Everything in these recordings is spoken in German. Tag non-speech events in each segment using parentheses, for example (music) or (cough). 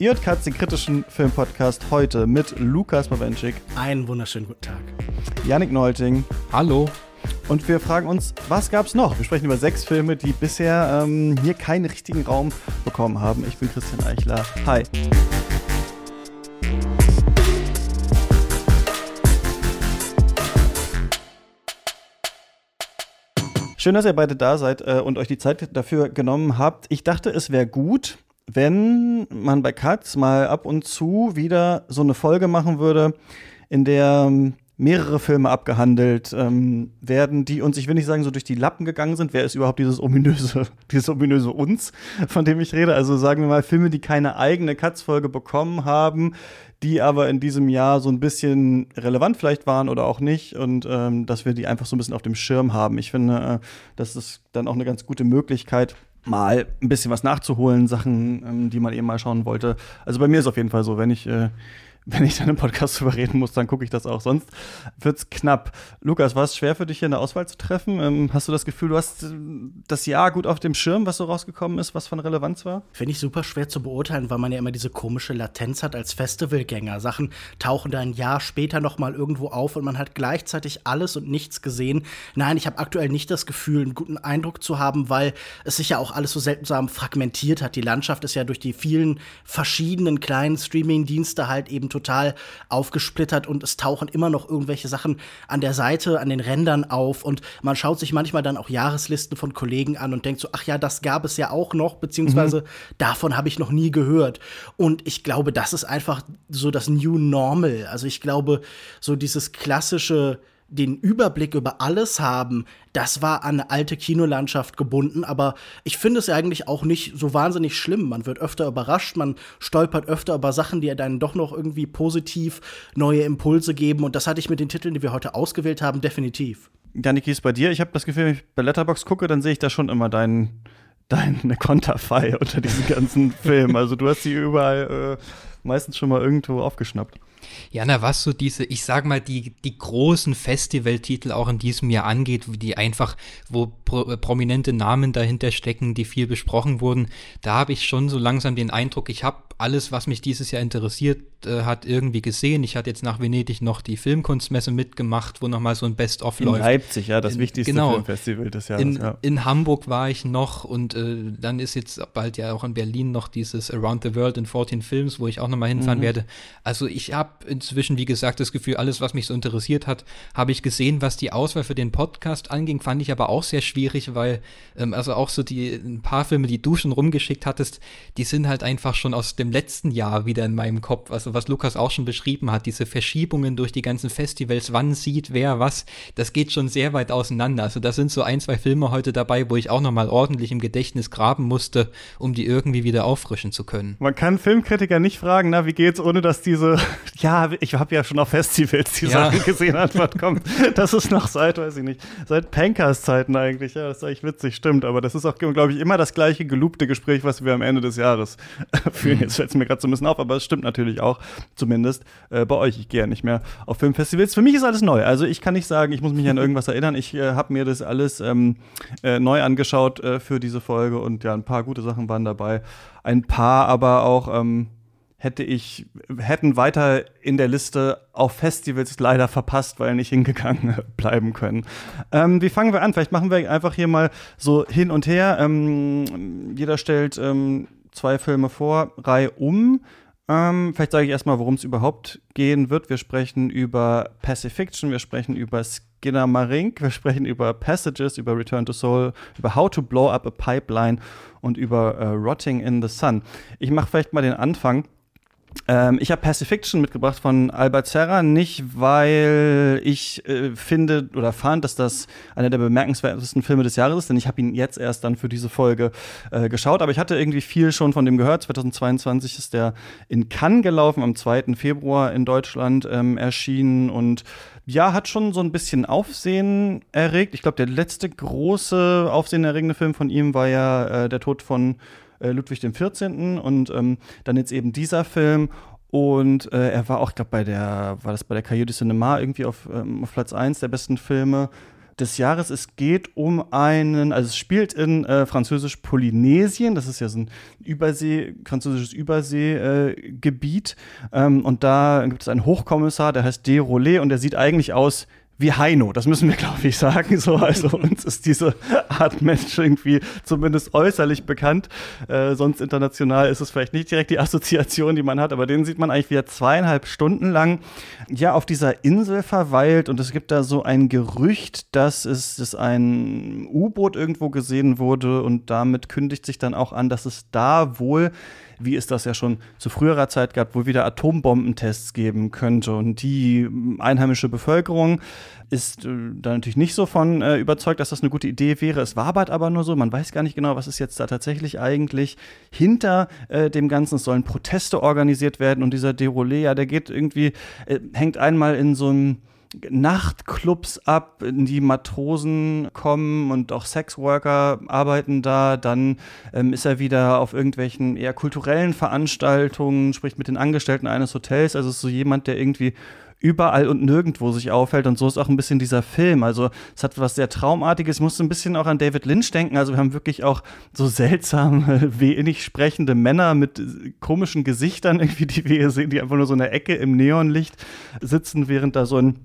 Ihr Katz, den kritischen Filmpodcast heute mit Lukas Bawenschik. Einen wunderschönen guten Tag. Janik Neulting. Hallo. Und wir fragen uns, was gab's noch? Wir sprechen über sechs Filme, die bisher ähm, hier keinen richtigen Raum bekommen haben. Ich bin Christian Eichler. Hi. Schön, dass ihr beide da seid äh, und euch die Zeit dafür genommen habt. Ich dachte, es wäre gut, wenn man bei Katz mal ab und zu wieder so eine Folge machen würde, in der ähm, mehrere Filme abgehandelt ähm, werden, die uns, ich will nicht sagen, so durch die Lappen gegangen sind. Wer ist überhaupt dieses ominöse, (laughs) dieses ominöse uns, von dem ich rede? Also sagen wir mal Filme, die keine eigene Katz-Folge bekommen haben, die aber in diesem Jahr so ein bisschen relevant vielleicht waren oder auch nicht und ähm, dass wir die einfach so ein bisschen auf dem Schirm haben. Ich finde, äh, das ist dann auch eine ganz gute Möglichkeit, mal ein bisschen was nachzuholen, Sachen, ähm, die man eben mal schauen wollte. Also bei mir ist auf jeden Fall so, wenn ich äh, wenn ich dann im Podcast drüber reden muss, dann gucke ich das auch. Sonst wird's knapp. Lukas, war es schwer für dich hier eine Auswahl zu treffen? Ähm, hast du das Gefühl, du hast äh, das Jahr gut auf dem Schirm, was so rausgekommen ist, was von Relevanz war? Finde ich super schwer zu beurteilen, weil man ja immer diese komische Latenz hat als Festivalgänger. Sachen tauchen da ein Jahr später noch mal irgendwo auf und man hat gleichzeitig alles und nichts gesehen. Nein, ich habe aktuell nicht das Gefühl, einen guten Eindruck zu haben, weil es sich ja auch alles so seltsam fragmentiert hat. Die Landschaft ist ja durch die vielen verschiedenen kleinen Streaming-Dienste halt eben total aufgesplittert und es tauchen immer noch irgendwelche Sachen an der Seite, an den Rändern auf und man schaut sich manchmal dann auch Jahreslisten von Kollegen an und denkt so, ach ja, das gab es ja auch noch, beziehungsweise mhm. davon habe ich noch nie gehört. Und ich glaube, das ist einfach so das New Normal. Also ich glaube, so dieses klassische den Überblick über alles haben, das war an eine alte Kinolandschaft gebunden, aber ich finde es eigentlich auch nicht so wahnsinnig schlimm. Man wird öfter überrascht, man stolpert öfter über Sachen, die dann doch noch irgendwie positiv neue Impulse geben und das hatte ich mit den Titeln, die wir heute ausgewählt haben, definitiv. Janiki ist bei dir. Ich habe das Gefühl, wenn ich bei Letterbox gucke, dann sehe ich da schon immer deinen deine (laughs) Konterfei unter diesen ganzen Filmen. Also du hast sie überall äh, meistens schon mal irgendwo aufgeschnappt. Ja, na, was so diese, ich sag mal, die, die großen Festivaltitel auch in diesem Jahr angeht, die einfach, wo pro, prominente Namen dahinter stecken, die viel besprochen wurden, da habe ich schon so langsam den Eindruck, ich habe alles, was mich dieses Jahr interessiert äh, hat, irgendwie gesehen. Ich hatte jetzt nach Venedig noch die Filmkunstmesse mitgemacht, wo nochmal so ein Best-of läuft. In Leipzig, ja, das in, wichtigste genau, Filmfestival des Jahres. In, ja. in Hamburg war ich noch und äh, dann ist jetzt bald ja auch in Berlin noch dieses Around the World in 14 Films, wo ich auch nochmal hinfahren mhm. werde. Also ich habe inzwischen, wie gesagt, das Gefühl, alles, was mich so interessiert hat, habe ich gesehen. Was die Auswahl für den Podcast anging, fand ich aber auch sehr schwierig, weil ähm, also auch so die ein paar Filme, die du schon rumgeschickt hattest, die sind halt einfach schon aus dem letzten Jahr wieder in meinem Kopf. Also was Lukas auch schon beschrieben hat, diese Verschiebungen durch die ganzen Festivals, wann sieht wer was, das geht schon sehr weit auseinander. Also da sind so ein, zwei Filme heute dabei, wo ich auch nochmal ordentlich im Gedächtnis graben musste, um die irgendwie wieder auffrischen zu können. Man kann Filmkritiker nicht fragen, na, wie geht's, ohne dass diese, ja, ich habe ja schon auf Festivals die ja. Sachen gesehen, Antwort kommt. Das ist noch seit, weiß ich nicht, seit Pankers Zeiten eigentlich. Ja, das ist eigentlich witzig, stimmt. Aber das ist auch, glaube ich, immer das gleiche gelobte Gespräch, was wir am Ende des Jahres (laughs) führen. Mhm. Jetzt fällt es mir gerade so ein bisschen auf, aber es stimmt natürlich auch, zumindest äh, bei euch. Ich gehe ja nicht mehr auf Filmfestivals. Für mich ist alles neu. Also ich kann nicht sagen, ich muss mich an (laughs) irgendwas erinnern. Ich äh, habe mir das alles ähm, äh, neu angeschaut äh, für diese Folge und ja, ein paar gute Sachen waren dabei. Ein paar aber auch ähm, hätte ich, hätten weiter in der Liste auf Festivals leider verpasst, weil nicht hingegangen bleiben können. Ähm, wie fangen wir an? Vielleicht machen wir einfach hier mal so hin und her. Ähm, jeder stellt ähm, zwei Filme vor, Reihe um. Ähm, vielleicht sage ich erstmal, worum es überhaupt gehen wird. Wir sprechen über Pacifiction, wir sprechen über Skinner Marink, wir sprechen über Passages, über Return to Soul, über How to Blow Up a Pipeline und über äh, Rotting in the Sun. Ich mache vielleicht mal den Anfang. Ähm, ich habe Pacifiction mitgebracht von Albert Serra, nicht weil ich äh, finde oder fand, dass das einer der bemerkenswertesten Filme des Jahres ist, denn ich habe ihn jetzt erst dann für diese Folge äh, geschaut, aber ich hatte irgendwie viel schon von dem gehört. 2022 ist der in Cannes gelaufen, am 2. Februar in Deutschland ähm, erschienen und ja, hat schon so ein bisschen Aufsehen erregt. Ich glaube, der letzte große aufsehenerregende Film von ihm war ja äh, Der Tod von äh, Ludwig XIV. und ähm, dann jetzt eben dieser Film. Und äh, er war auch, ich glaube, bei der, war das bei der Cahiers du Cinema irgendwie auf, ähm, auf Platz 1 der besten Filme des Jahres. Es geht um einen, also es spielt in äh, französisch-Polynesien, das ist ja so ein Übersee, französisches Überseegebiet. Äh, ähm, und da gibt es einen Hochkommissar, der heißt De Rollet und der sieht eigentlich aus wie Heino, das müssen wir, (laughs) glaube ich, sagen. So, also uns ist diese Art Mensch irgendwie zumindest äußerlich bekannt. Äh, sonst international ist es vielleicht nicht direkt die Assoziation, die man hat, aber den sieht man eigentlich wieder zweieinhalb Stunden lang ja auf dieser Insel verweilt und es gibt da so ein Gerücht, dass es dass ein U-Boot irgendwo gesehen wurde und damit kündigt sich dann auch an, dass es da wohl wie es das ja schon zu früherer Zeit gab, wo wieder Atombombentests geben könnte. Und die einheimische Bevölkerung ist äh, da natürlich nicht so von äh, überzeugt, dass das eine gute Idee wäre. Es wabert aber nur so. Man weiß gar nicht genau, was ist jetzt da tatsächlich eigentlich hinter äh, dem Ganzen. Es sollen Proteste organisiert werden und dieser Derolé, ja, der geht irgendwie, äh, hängt einmal in so einem Nachtclubs ab, in die Matrosen kommen und auch Sexworker arbeiten da. Dann ähm, ist er wieder auf irgendwelchen eher kulturellen Veranstaltungen, spricht mit den Angestellten eines Hotels. Also ist so jemand, der irgendwie überall und nirgendwo sich aufhält. Und so ist auch ein bisschen dieser Film. Also es hat was sehr Traumartiges. Musste ein bisschen auch an David Lynch denken. Also wir haben wirklich auch so seltsam (laughs) wenig sprechende Männer mit komischen Gesichtern irgendwie, die wir hier sehen, die einfach nur so in der Ecke im Neonlicht sitzen, während da so ein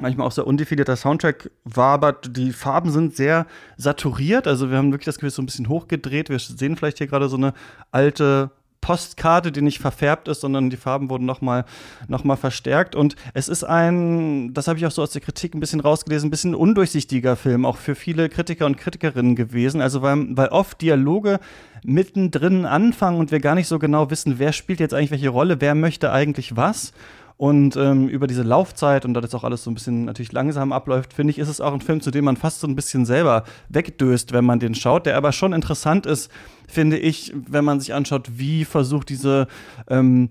manchmal auch sehr undefinierter Soundtrack wabert. Die Farben sind sehr saturiert, also wir haben wirklich das Gefühl, so ein bisschen hochgedreht. Wir sehen vielleicht hier gerade so eine alte Postkarte, die nicht verfärbt ist, sondern die Farben wurden nochmal noch mal verstärkt. Und es ist ein, das habe ich auch so aus der Kritik ein bisschen rausgelesen, ein bisschen undurchsichtiger Film, auch für viele Kritiker und Kritikerinnen gewesen. Also weil, weil oft Dialoge mittendrin anfangen und wir gar nicht so genau wissen, wer spielt jetzt eigentlich welche Rolle, wer möchte eigentlich was. Und ähm, über diese Laufzeit und da das auch alles so ein bisschen natürlich langsam abläuft, finde ich, ist es auch ein Film, zu dem man fast so ein bisschen selber wegdöst, wenn man den schaut, der aber schon interessant ist, finde ich, wenn man sich anschaut, wie versucht diese ähm,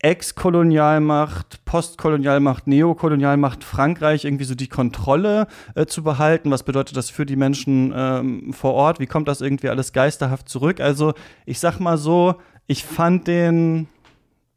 Ex-Kolonialmacht, Postkolonialmacht, Neokolonialmacht Frankreich irgendwie so die Kontrolle äh, zu behalten. Was bedeutet das für die Menschen ähm, vor Ort? Wie kommt das irgendwie alles geisterhaft zurück? Also ich sag mal so, ich fand den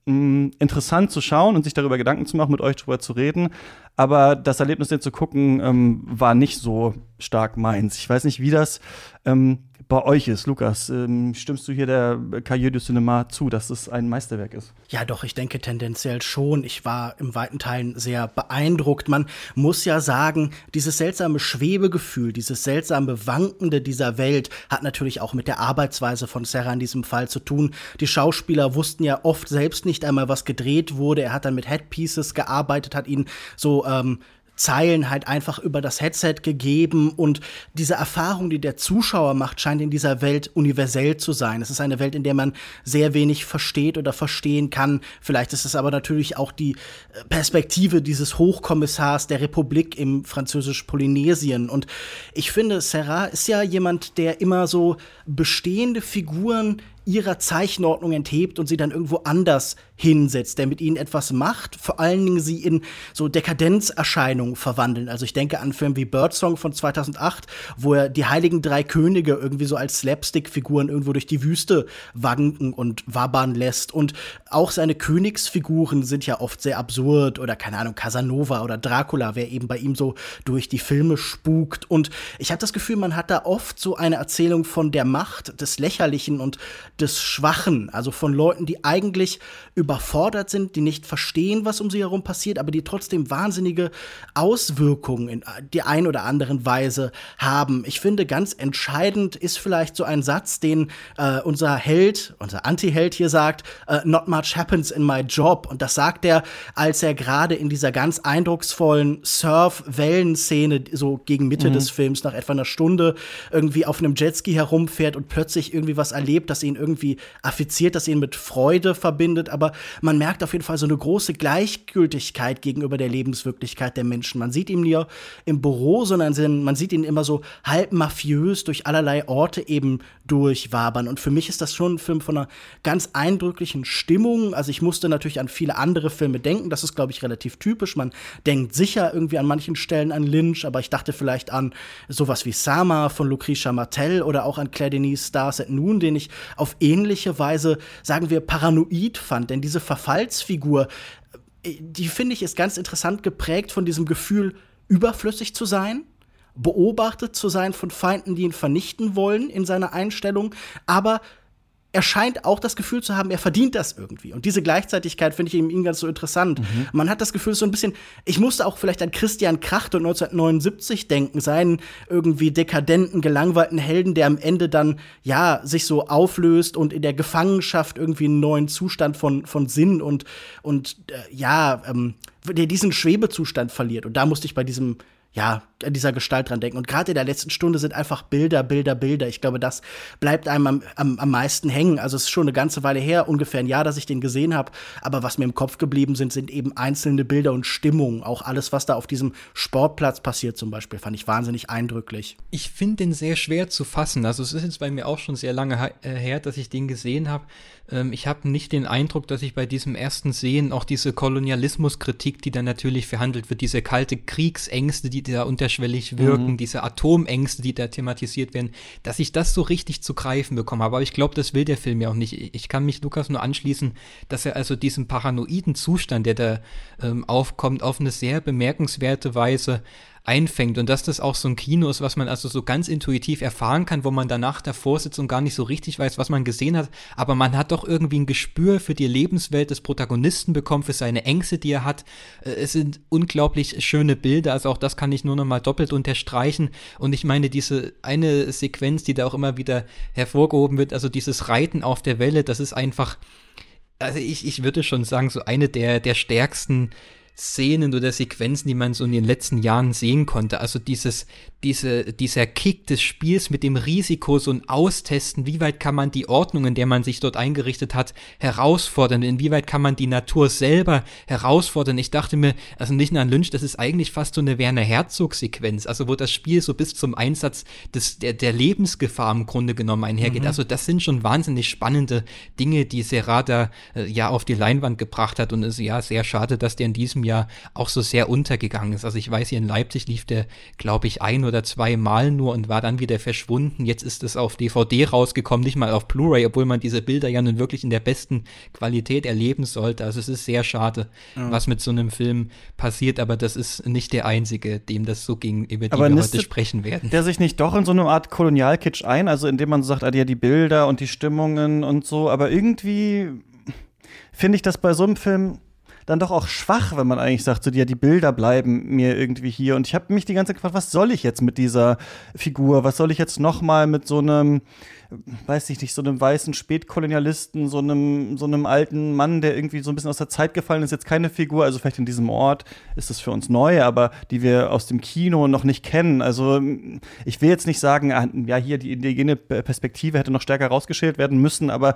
mh, interessant zu schauen und sich darüber Gedanken zu machen, mit euch drüber zu reden. Aber das Erlebnis, den zu gucken, ähm, war nicht so stark meins. Ich weiß nicht, wie das ähm, bei euch ist. Lukas, ähm, stimmst du hier der Cahiers du Cinema zu, dass es ein Meisterwerk ist? Ja, doch, ich denke tendenziell schon. Ich war im weiten Teilen sehr beeindruckt. Man muss ja sagen, dieses seltsame Schwebegefühl, dieses seltsame Wankende dieser Welt hat natürlich auch mit der Arbeitsweise von Serra in diesem Fall zu tun. Die Schauspieler wussten ja oft selbst nicht einmal, was gedreht wurde. Er hat dann mit Headpieces gearbeitet, hat ihnen so ähm, Zeilen halt einfach über das Headset gegeben und diese Erfahrung, die der Zuschauer macht, scheint in dieser Welt universell zu sein. Es ist eine Welt, in der man sehr wenig versteht oder verstehen kann. Vielleicht ist es aber natürlich auch die äh, Perspektive dieses Hochkommissars der Republik im französisch-Polynesien. Und ich finde, Serra ist ja jemand, der immer so bestehende Figuren ihrer Zeichenordnung enthebt und sie dann irgendwo anders hinsetzt, der mit ihnen etwas macht, vor allen Dingen sie in so Dekadenzerscheinungen verwandeln. Also ich denke an Filme wie Birdsong von 2008, wo er die heiligen drei Könige irgendwie so als Slapstick-Figuren irgendwo durch die Wüste wanken und wabbern lässt. Und auch seine Königsfiguren sind ja oft sehr absurd oder keine Ahnung, Casanova oder Dracula, wer eben bei ihm so durch die Filme spukt. Und ich habe das Gefühl, man hat da oft so eine Erzählung von der Macht des Lächerlichen und des Schwachen, also von Leuten, die eigentlich überfordert sind, die nicht verstehen, was um sie herum passiert, aber die trotzdem wahnsinnige Auswirkungen in die ein oder anderen Weise haben. Ich finde, ganz entscheidend ist vielleicht so ein Satz, den äh, unser Held, unser Anti-Held hier sagt, uh, not much happens in my job. Und das sagt er, als er gerade in dieser ganz eindrucksvollen Surf-Wellenszene so gegen Mitte mhm. des Films nach etwa einer Stunde irgendwie auf einem Jetski herumfährt und plötzlich irgendwie was erlebt, das ihn irgendwie affiziert, das ihn mit Freude verbindet, aber man merkt auf jeden Fall so eine große Gleichgültigkeit gegenüber der Lebenswirklichkeit der Menschen. Man sieht ihn nie im Büro, sondern man sieht ihn immer so halb mafiös durch allerlei Orte eben durchwabern. Und für mich ist das schon ein Film von einer ganz eindrücklichen Stimmung. Also ich musste natürlich an viele andere Filme denken. Das ist, glaube ich, relativ typisch. Man denkt sicher irgendwie an manchen Stellen an Lynch, aber ich dachte vielleicht an sowas wie Sama von Lucretia Martel oder auch an Claire Denis Stars at Noon, den ich auf ähnliche Weise, sagen wir, paranoid fand. Denn diese Verfallsfigur, äh, die finde ich ist ganz interessant geprägt von diesem Gefühl, überflüssig zu sein beobachtet zu sein von Feinden, die ihn vernichten wollen in seiner Einstellung, aber er scheint auch das Gefühl zu haben, er verdient das irgendwie. Und diese Gleichzeitigkeit finde ich in ihm ganz so interessant. Mhm. Man hat das Gefühl, so ein bisschen, ich musste auch vielleicht an Christian Kracht und 1979 denken, seinen irgendwie dekadenten, gelangweilten Helden, der am Ende dann, ja, sich so auflöst und in der Gefangenschaft irgendwie einen neuen Zustand von, von Sinn und, und äh, ja, ähm, der diesen Schwebezustand verliert. Und da musste ich bei diesem ja, an dieser Gestalt dran denken. Und gerade in der letzten Stunde sind einfach Bilder, Bilder, Bilder. Ich glaube, das bleibt einem am, am, am meisten hängen. Also es ist schon eine ganze Weile her, ungefähr ein Jahr, dass ich den gesehen habe. Aber was mir im Kopf geblieben sind, sind eben einzelne Bilder und Stimmungen. Auch alles, was da auf diesem Sportplatz passiert zum Beispiel, fand ich wahnsinnig eindrücklich. Ich finde den sehr schwer zu fassen. Also es ist jetzt bei mir auch schon sehr lange äh, her, dass ich den gesehen habe. Ähm, ich habe nicht den Eindruck, dass ich bei diesem ersten Sehen auch diese Kolonialismuskritik, die da natürlich verhandelt wird, diese kalte Kriegsängste, die da unterschwellig wirken, mhm. diese Atomängste, die da thematisiert werden, dass ich das so richtig zu greifen bekomme. Aber ich glaube, das will der Film ja auch nicht. Ich kann mich Lukas nur anschließen, dass er also diesen paranoiden Zustand, der da ähm, aufkommt, auf eine sehr bemerkenswerte Weise einfängt und dass das auch so ein Kino ist, was man also so ganz intuitiv erfahren kann, wo man danach davor sitzt und gar nicht so richtig weiß, was man gesehen hat, aber man hat doch irgendwie ein Gespür für die Lebenswelt des Protagonisten bekommen, für seine Ängste, die er hat. Äh, es sind unglaublich schöne Bilder, also auch das kann ich nur noch mal doppelt unterstreichen und ich meine diese eine Sequenz, die da auch immer wieder hervorgehoben wird, also dieses Reiten auf der Welle, das ist einfach also ich, ich würde schon sagen, so eine der, der stärksten Szenen oder Sequenzen, die man so in den letzten Jahren sehen konnte. Also dieses, diese, dieser Kick des Spiels mit dem Risiko, so ein Austesten, wie weit kann man die Ordnung, in der man sich dort eingerichtet hat, herausfordern, inwieweit kann man die Natur selber herausfordern. Ich dachte mir, also nicht nur an Lynch, das ist eigentlich fast so eine Werner Herzog-Sequenz, also wo das Spiel so bis zum Einsatz des, der, der Lebensgefahr im Grunde genommen einhergeht. Mhm. Also das sind schon wahnsinnig spannende Dinge, die Serrada äh, ja auf die Leinwand gebracht hat und es ist ja sehr schade, dass der in diesem Jahr auch so sehr untergegangen ist. Also ich weiß, hier in Leipzig lief der, glaube ich, ein oder zwei Mal nur und war dann wieder verschwunden. Jetzt ist es auf DVD rausgekommen, nicht mal auf Blu-ray, obwohl man diese Bilder ja nun wirklich in der besten Qualität erleben sollte. Also es ist sehr schade, ja. was mit so einem Film passiert, aber das ist nicht der einzige, dem das so ging, über die aber wir heute sprechen werden. Der sich nicht doch in so eine Art Kolonialkitsch ein, also indem man sagt, ah, ja, die Bilder und die Stimmungen und so, aber irgendwie finde ich das bei so einem Film dann doch auch schwach, wenn man eigentlich sagt, so ja, die Bilder bleiben mir irgendwie hier. Und ich habe mich die ganze Zeit gefragt, was soll ich jetzt mit dieser Figur? Was soll ich jetzt noch mal mit so einem, weiß ich nicht, so einem weißen Spätkolonialisten, so einem, so einem alten Mann, der irgendwie so ein bisschen aus der Zeit gefallen ist, jetzt keine Figur, also vielleicht in diesem Ort ist es für uns neu, aber die wir aus dem Kino noch nicht kennen. Also ich will jetzt nicht sagen, ah, ja, hier die indigene Perspektive hätte noch stärker rausgeschält werden müssen, aber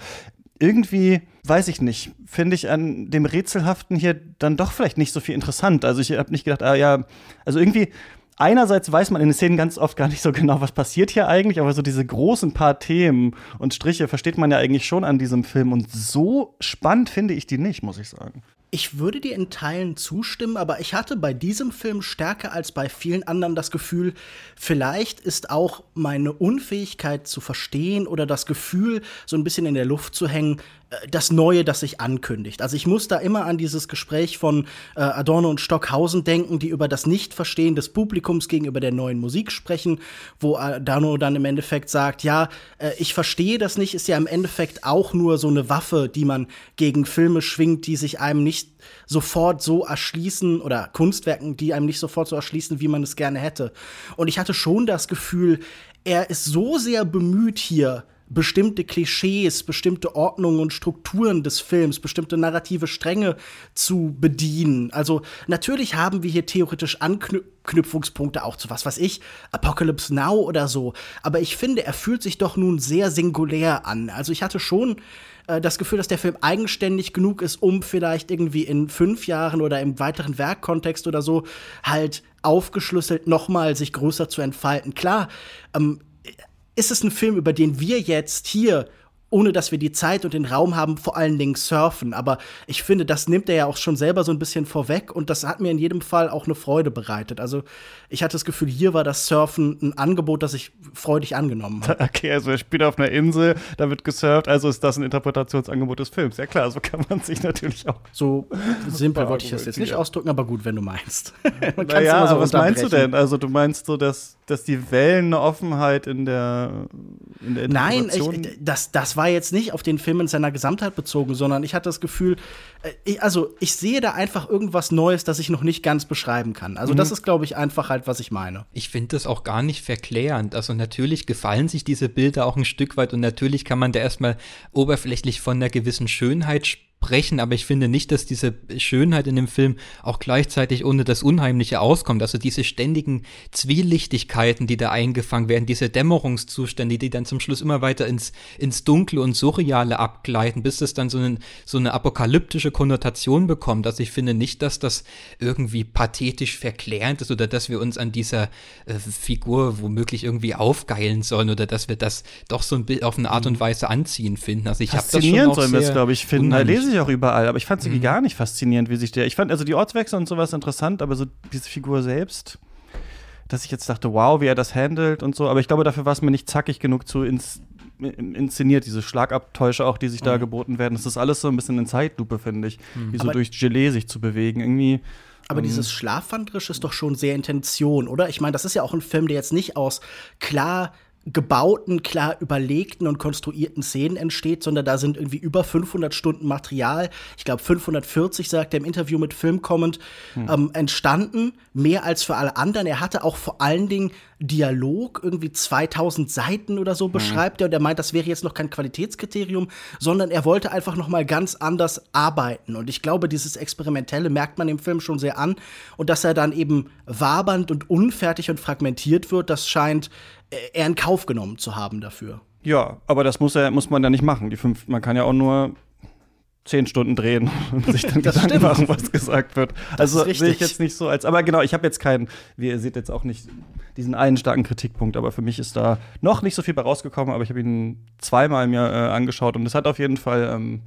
irgendwie, weiß ich nicht, finde ich an dem Rätselhaften hier dann doch vielleicht nicht so viel interessant. Also ich habe nicht gedacht, ah ja, also irgendwie, einerseits weiß man in den Szenen ganz oft gar nicht so genau, was passiert hier eigentlich, aber so diese großen paar Themen und Striche versteht man ja eigentlich schon an diesem Film. Und so spannend finde ich die nicht, muss ich sagen. Ich würde dir in Teilen zustimmen, aber ich hatte bei diesem Film stärker als bei vielen anderen das Gefühl, vielleicht ist auch meine Unfähigkeit zu verstehen oder das Gefühl, so ein bisschen in der Luft zu hängen, das Neue, das sich ankündigt. Also ich muss da immer an dieses Gespräch von äh, Adorno und Stockhausen denken, die über das Nichtverstehen des Publikums gegenüber der neuen Musik sprechen, wo Adorno dann im Endeffekt sagt, ja, äh, ich verstehe das nicht, ist ja im Endeffekt auch nur so eine Waffe, die man gegen Filme schwingt, die sich einem nicht sofort so erschließen oder Kunstwerken, die einem nicht sofort so erschließen, wie man es gerne hätte. Und ich hatte schon das Gefühl, er ist so sehr bemüht hier, bestimmte Klischees, bestimmte Ordnungen und Strukturen des Films, bestimmte narrative Stränge zu bedienen. Also natürlich haben wir hier theoretisch Anknüpfungspunkte auch zu was weiß ich, Apocalypse Now oder so, aber ich finde, er fühlt sich doch nun sehr singulär an. Also ich hatte schon äh, das Gefühl, dass der Film eigenständig genug ist, um vielleicht irgendwie in fünf Jahren oder im weiteren Werkkontext oder so halt aufgeschlüsselt nochmal sich größer zu entfalten. Klar, ähm, ist es ein Film, über den wir jetzt hier ohne dass wir die Zeit und den Raum haben, vor allen Dingen surfen. Aber ich finde, das nimmt er ja auch schon selber so ein bisschen vorweg und das hat mir in jedem Fall auch eine Freude bereitet. Also ich hatte das Gefühl, hier war das Surfen ein Angebot, das ich freudig angenommen habe. (laughs) Okay, also er spielt auf einer Insel, da wird gesurft, also ist das ein Interpretationsangebot des Films. Ja klar, so kann man sich natürlich auch. So simpel wollte ich das jetzt nicht ausdrücken, aber gut, wenn du meinst. (laughs) naja, so was meinst du denn? Also du meinst so, dass dass die Wellen eine Offenheit in der, in der Nein, ich, das, das war jetzt nicht auf den Film in seiner Gesamtheit bezogen, sondern ich hatte das Gefühl, äh, ich, also ich sehe da einfach irgendwas Neues, das ich noch nicht ganz beschreiben kann. Also mhm. das ist, glaube ich, einfach halt, was ich meine. Ich finde das auch gar nicht verklärend. Also natürlich gefallen sich diese Bilder auch ein Stück weit und natürlich kann man da erstmal oberflächlich von einer gewissen Schönheit sprechen brechen, aber ich finde nicht, dass diese Schönheit in dem Film auch gleichzeitig ohne das Unheimliche auskommt. Also diese ständigen Zwielichtigkeiten, die da eingefangen werden, diese Dämmerungszustände, die dann zum Schluss immer weiter ins, ins Dunkle und Surreale abgleiten, bis es dann so, einen, so eine apokalyptische Konnotation bekommt. Also ich finde nicht, dass das irgendwie pathetisch verklärend ist oder dass wir uns an dieser äh, Figur womöglich irgendwie aufgeilen sollen oder dass wir das doch so ein Bild auf eine Art und Weise anziehen finden. Also ich habe das schon auch sollen wir es, glaube ich, finden. Da lese ich auch überall, aber ich fand sie mhm. gar nicht faszinierend, wie sich der. Ich fand also die Ortswechsel und sowas interessant, aber so diese Figur selbst, dass ich jetzt dachte, wow, wie er das handelt und so. Aber ich glaube, dafür war es mir nicht zackig genug zu ins, inszeniert, diese Schlagabtäusche auch, die sich mhm. da geboten werden. Das ist alles so ein bisschen in Zeitlupe, finde ich. Mhm. Wie so aber durch Gelee sich zu bewegen. Irgendwie. Aber ähm, dieses Schlafwanderisch ist doch schon sehr Intention, oder? Ich meine, das ist ja auch ein Film, der jetzt nicht aus klar gebauten, klar überlegten und konstruierten Szenen entsteht, sondern da sind irgendwie über 500 Stunden Material, ich glaube 540 sagt er im Interview mit Filmcomment, hm. ähm, entstanden, mehr als für alle anderen. Er hatte auch vor allen Dingen Dialog, irgendwie 2000 Seiten oder so hm. beschreibt er und er meint, das wäre jetzt noch kein Qualitätskriterium, sondern er wollte einfach noch mal ganz anders arbeiten und ich glaube, dieses Experimentelle merkt man im Film schon sehr an und dass er dann eben wabernd und unfertig und fragmentiert wird, das scheint er in Kauf genommen zu haben dafür. Ja, aber das muss, er, muss man ja nicht machen. Die fünf, man kann ja auch nur zehn Stunden drehen (laughs) und sich dann Gedanken stimmt. machen, was gesagt wird. Das also sehe ich jetzt nicht so als. Aber genau, ich habe jetzt keinen, wie ihr seht jetzt auch nicht diesen einen starken Kritikpunkt, aber für mich ist da noch nicht so viel bei rausgekommen, aber ich habe ihn zweimal mir äh, angeschaut und es hat auf jeden Fall ähm,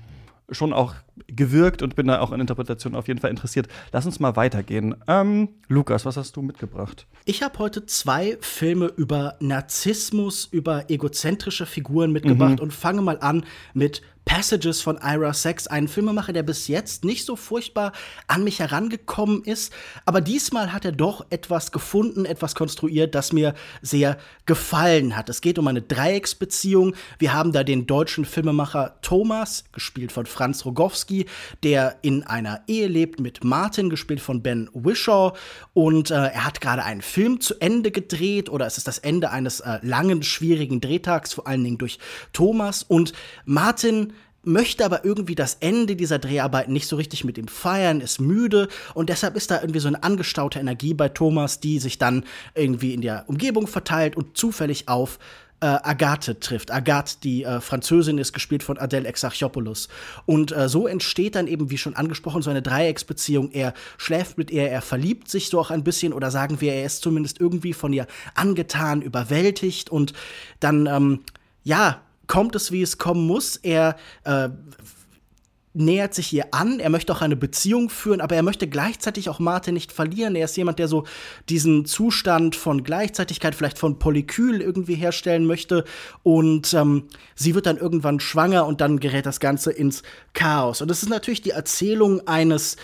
schon auch gewirkt und bin da auch in Interpretation auf jeden Fall interessiert. Lass uns mal weitergehen. Ähm, Lukas, was hast du mitgebracht? Ich habe heute zwei Filme über Narzissmus, über egozentrische Figuren mitgebracht mhm. und fange mal an mit Passages von Ira Sachs, einen Filmemacher, der bis jetzt nicht so furchtbar an mich herangekommen ist. Aber diesmal hat er doch etwas gefunden, etwas konstruiert, das mir sehr gefallen hat. Es geht um eine Dreiecksbeziehung. Wir haben da den deutschen Filmemacher Thomas, gespielt von Franz Rogowski, der in einer Ehe lebt mit Martin, gespielt von Ben Wishaw. Und äh, er hat gerade einen Film zu Ende gedreht, oder es ist das Ende eines äh, langen, schwierigen Drehtags, vor allen Dingen durch Thomas. Und Martin möchte aber irgendwie das Ende dieser Dreharbeiten nicht so richtig mit ihm feiern, ist müde und deshalb ist da irgendwie so eine angestaute Energie bei Thomas, die sich dann irgendwie in der Umgebung verteilt und zufällig auf äh, Agathe trifft. Agathe, die äh, Französin ist, gespielt von Adele Exarchopoulos. Und äh, so entsteht dann eben, wie schon angesprochen, so eine Dreiecksbeziehung. Er schläft mit ihr, er verliebt sich so auch ein bisschen oder sagen wir, er ist zumindest irgendwie von ihr angetan, überwältigt und dann, ähm, ja, kommt es, wie es kommen muss. Er äh, nähert sich ihr an, er möchte auch eine Beziehung führen, aber er möchte gleichzeitig auch Martin nicht verlieren. Er ist jemand, der so diesen Zustand von Gleichzeitigkeit, vielleicht von Polykül irgendwie herstellen möchte. Und ähm, sie wird dann irgendwann schwanger und dann gerät das Ganze ins Chaos. Und das ist natürlich die Erzählung eines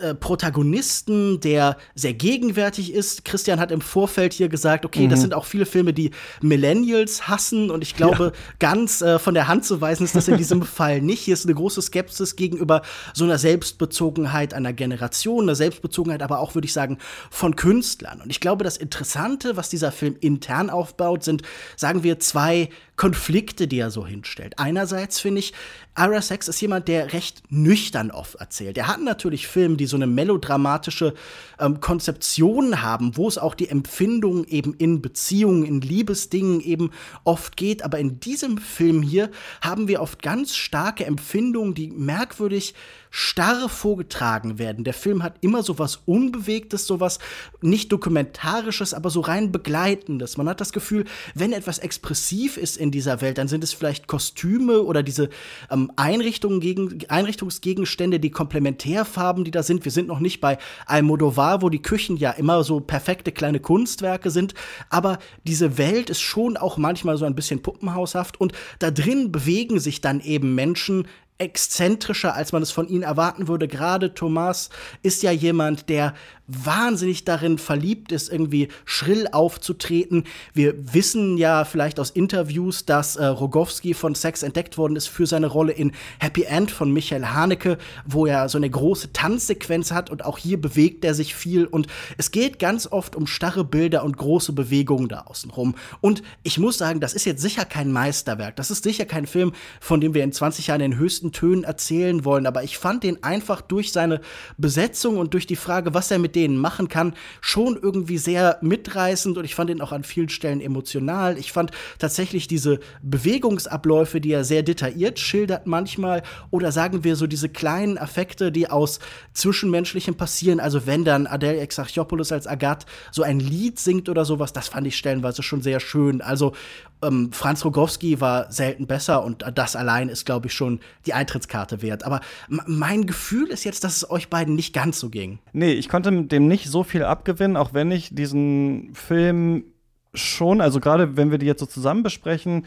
äh, Protagonisten, der sehr gegenwärtig ist. Christian hat im Vorfeld hier gesagt, okay, mhm. das sind auch viele Filme, die Millennials hassen und ich glaube, ja. ganz äh, von der Hand zu weisen ist das in diesem (laughs) Fall nicht. Hier ist eine große Skepsis gegenüber so einer Selbstbezogenheit einer Generation, eine Selbstbezogenheit aber auch, würde ich sagen, von Künstlern. Und ich glaube, das Interessante, was dieser Film intern aufbaut, sind, sagen wir, zwei Konflikte, die er so hinstellt. Einerseits finde ich, Ira Sachs ist jemand, der recht nüchtern oft erzählt. Er hat natürlich Filme, die so eine melodramatische ähm, Konzeption haben, wo es auch die Empfindung eben in Beziehungen, in Liebesdingen eben oft geht. Aber in diesem Film hier haben wir oft ganz starke Empfindungen, die merkwürdig starr vorgetragen werden. Der Film hat immer so was Unbewegtes, so was nicht Dokumentarisches, aber so rein Begleitendes. Man hat das Gefühl, wenn etwas expressiv ist in dieser Welt, dann sind es vielleicht Kostüme oder diese ähm, Einrichtungen gegen, Einrichtungsgegenstände, die Komplementärfarben, die da sind. Wir sind noch nicht bei Almodovar, wo die Küchen ja immer so perfekte kleine Kunstwerke sind. Aber diese Welt ist schon auch manchmal so ein bisschen puppenhaushaft und da drin bewegen sich dann eben Menschen exzentrischer, als man es von ihnen erwarten würde. Gerade Thomas ist ja jemand, der wahnsinnig darin verliebt ist, irgendwie schrill aufzutreten. Wir wissen ja vielleicht aus Interviews, dass äh, Rogowski von Sex entdeckt worden ist für seine Rolle in Happy End von Michael Haneke, wo er so eine große Tanzsequenz hat und auch hier bewegt er sich viel und es geht ganz oft um starre Bilder und große Bewegungen da außen rum. Und ich muss sagen, das ist jetzt sicher kein Meisterwerk. Das ist sicher kein Film, von dem wir in 20 Jahren den höchsten Tönen erzählen wollen, aber ich fand den einfach durch seine Besetzung und durch die Frage, was er mit denen machen kann, schon irgendwie sehr mitreißend und ich fand ihn auch an vielen Stellen emotional. Ich fand tatsächlich diese Bewegungsabläufe, die er sehr detailliert schildert manchmal, oder sagen wir so diese kleinen Affekte, die aus Zwischenmenschlichem passieren. Also wenn dann Adele Exarchopoulos als Agathe so ein Lied singt oder sowas, das fand ich stellenweise schon sehr schön. Also ähm, Franz Rogowski war selten besser und das allein ist, glaube ich, schon die Eintrittskarte wert. Aber mein Gefühl ist jetzt, dass es euch beiden nicht ganz so ging. Nee, ich konnte dem nicht so viel abgewinnen, auch wenn ich diesen Film schon, also gerade wenn wir die jetzt so zusammen besprechen,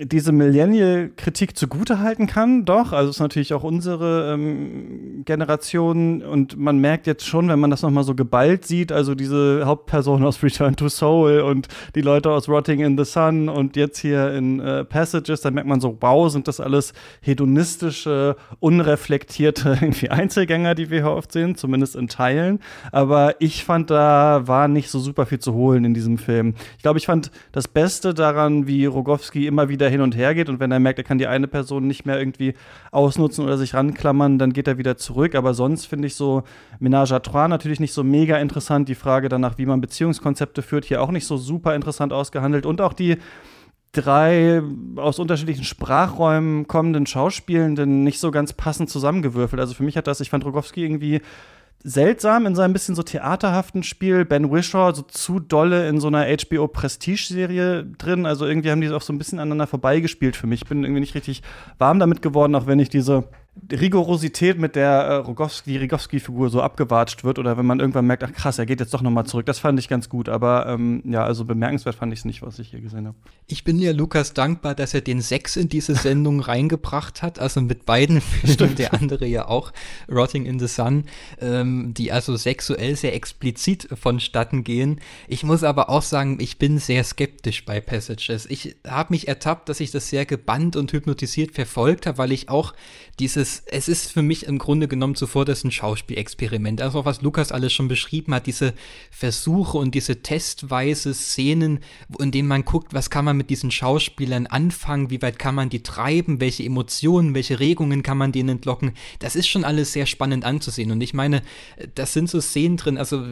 diese Millennial-Kritik zugutehalten kann, doch. Also ist natürlich auch unsere ähm, Generation und man merkt jetzt schon, wenn man das nochmal so geballt sieht, also diese Hauptperson aus Return to Soul und die Leute aus Rotting in the Sun und jetzt hier in äh, Passages, da merkt man so, wow, sind das alles hedonistische, unreflektierte (laughs) irgendwie Einzelgänger, die wir hier oft sehen, zumindest in Teilen. Aber ich fand, da war nicht so super viel zu holen in diesem Film. Ich glaube, ich fand das Beste daran, wie Rogowski immer wieder hin und her geht und wenn er merkt, er kann die eine Person nicht mehr irgendwie ausnutzen oder sich ranklammern, dann geht er wieder zurück. Aber sonst finde ich so Ménage à Trois natürlich nicht so mega interessant. Die Frage danach, wie man Beziehungskonzepte führt, hier auch nicht so super interessant ausgehandelt und auch die drei aus unterschiedlichen Sprachräumen kommenden Schauspielenden nicht so ganz passend zusammengewürfelt. Also für mich hat das, ich fand Rogowski irgendwie seltsam in seinem bisschen so theaterhaften Spiel. Ben Wishaw so zu dolle in so einer HBO-Prestige-Serie drin. Also irgendwie haben die auch so ein bisschen aneinander vorbeigespielt für mich. Ich bin irgendwie nicht richtig warm damit geworden, auch wenn ich diese Rigorosität, mit der äh, Rogowski, die Rogowski-Figur so abgewatscht wird oder wenn man irgendwann merkt, ach krass, er geht jetzt doch noch mal zurück. Das fand ich ganz gut, aber ähm, ja, also bemerkenswert fand ich es nicht, was ich hier gesehen habe. Ich bin ja Lukas dankbar, dass er den Sex in diese Sendung (laughs) reingebracht hat, also mit beiden (laughs) Filmen, der andere ja auch, Rotting in the Sun, ähm, die also sexuell sehr explizit vonstatten gehen. Ich muss aber auch sagen, ich bin sehr skeptisch bei Passages. Ich habe mich ertappt, dass ich das sehr gebannt und hypnotisiert verfolgt habe, weil ich auch dieses, es ist für mich im Grunde genommen zuvor das ein Schauspielexperiment. Also was Lukas alles schon beschrieben hat, diese Versuche und diese testweise Szenen, in denen man guckt, was kann man mit diesen Schauspielern anfangen, wie weit kann man die treiben, welche Emotionen, welche Regungen kann man denen entlocken. Das ist schon alles sehr spannend anzusehen. Und ich meine, das sind so Szenen drin, also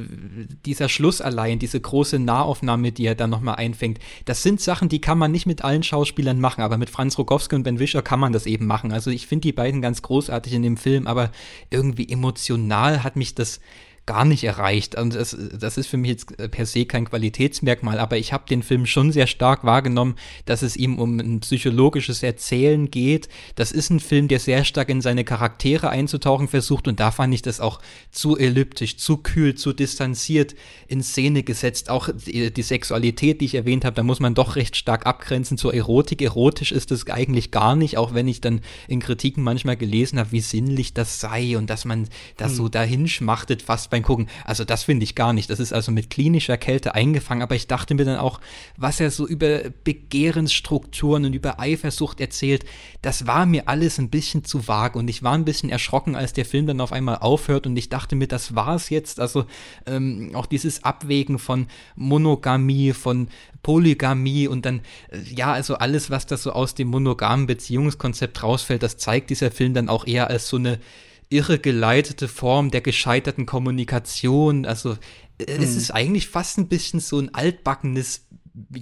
dieser Schluss allein, diese große Nahaufnahme, die er dann nochmal einfängt, das sind Sachen, die kann man nicht mit allen Schauspielern machen, aber mit Franz Rogowski und Ben Wischer kann man das eben machen. Also ich finde die beiden beiden ganz großartig in dem Film, aber irgendwie emotional hat mich das gar nicht erreicht. Und das, das ist für mich jetzt per se kein Qualitätsmerkmal, aber ich habe den Film schon sehr stark wahrgenommen, dass es ihm um ein psychologisches Erzählen geht. Das ist ein Film, der sehr stark in seine Charaktere einzutauchen versucht und da fand ich das auch zu elliptisch, zu kühl, zu distanziert in Szene gesetzt. Auch die, die Sexualität, die ich erwähnt habe, da muss man doch recht stark abgrenzen zur Erotik. Erotisch ist es eigentlich gar nicht, auch wenn ich dann in Kritiken manchmal gelesen habe, wie sinnlich das sei und dass man das hm. so dahin schmachtet, fast bei beim Gucken. Also das finde ich gar nicht. Das ist also mit klinischer Kälte eingefangen, aber ich dachte mir dann auch, was er so über Begehrensstrukturen und über Eifersucht erzählt, das war mir alles ein bisschen zu vage und ich war ein bisschen erschrocken, als der Film dann auf einmal aufhört und ich dachte mir, das war es jetzt. Also ähm, auch dieses Abwägen von Monogamie, von Polygamie und dann, äh, ja, also alles, was da so aus dem monogamen Beziehungskonzept rausfällt, das zeigt dieser Film dann auch eher als so eine irregeleitete Form der gescheiterten Kommunikation. Also äh, es hm. ist eigentlich fast ein bisschen so ein altbackenes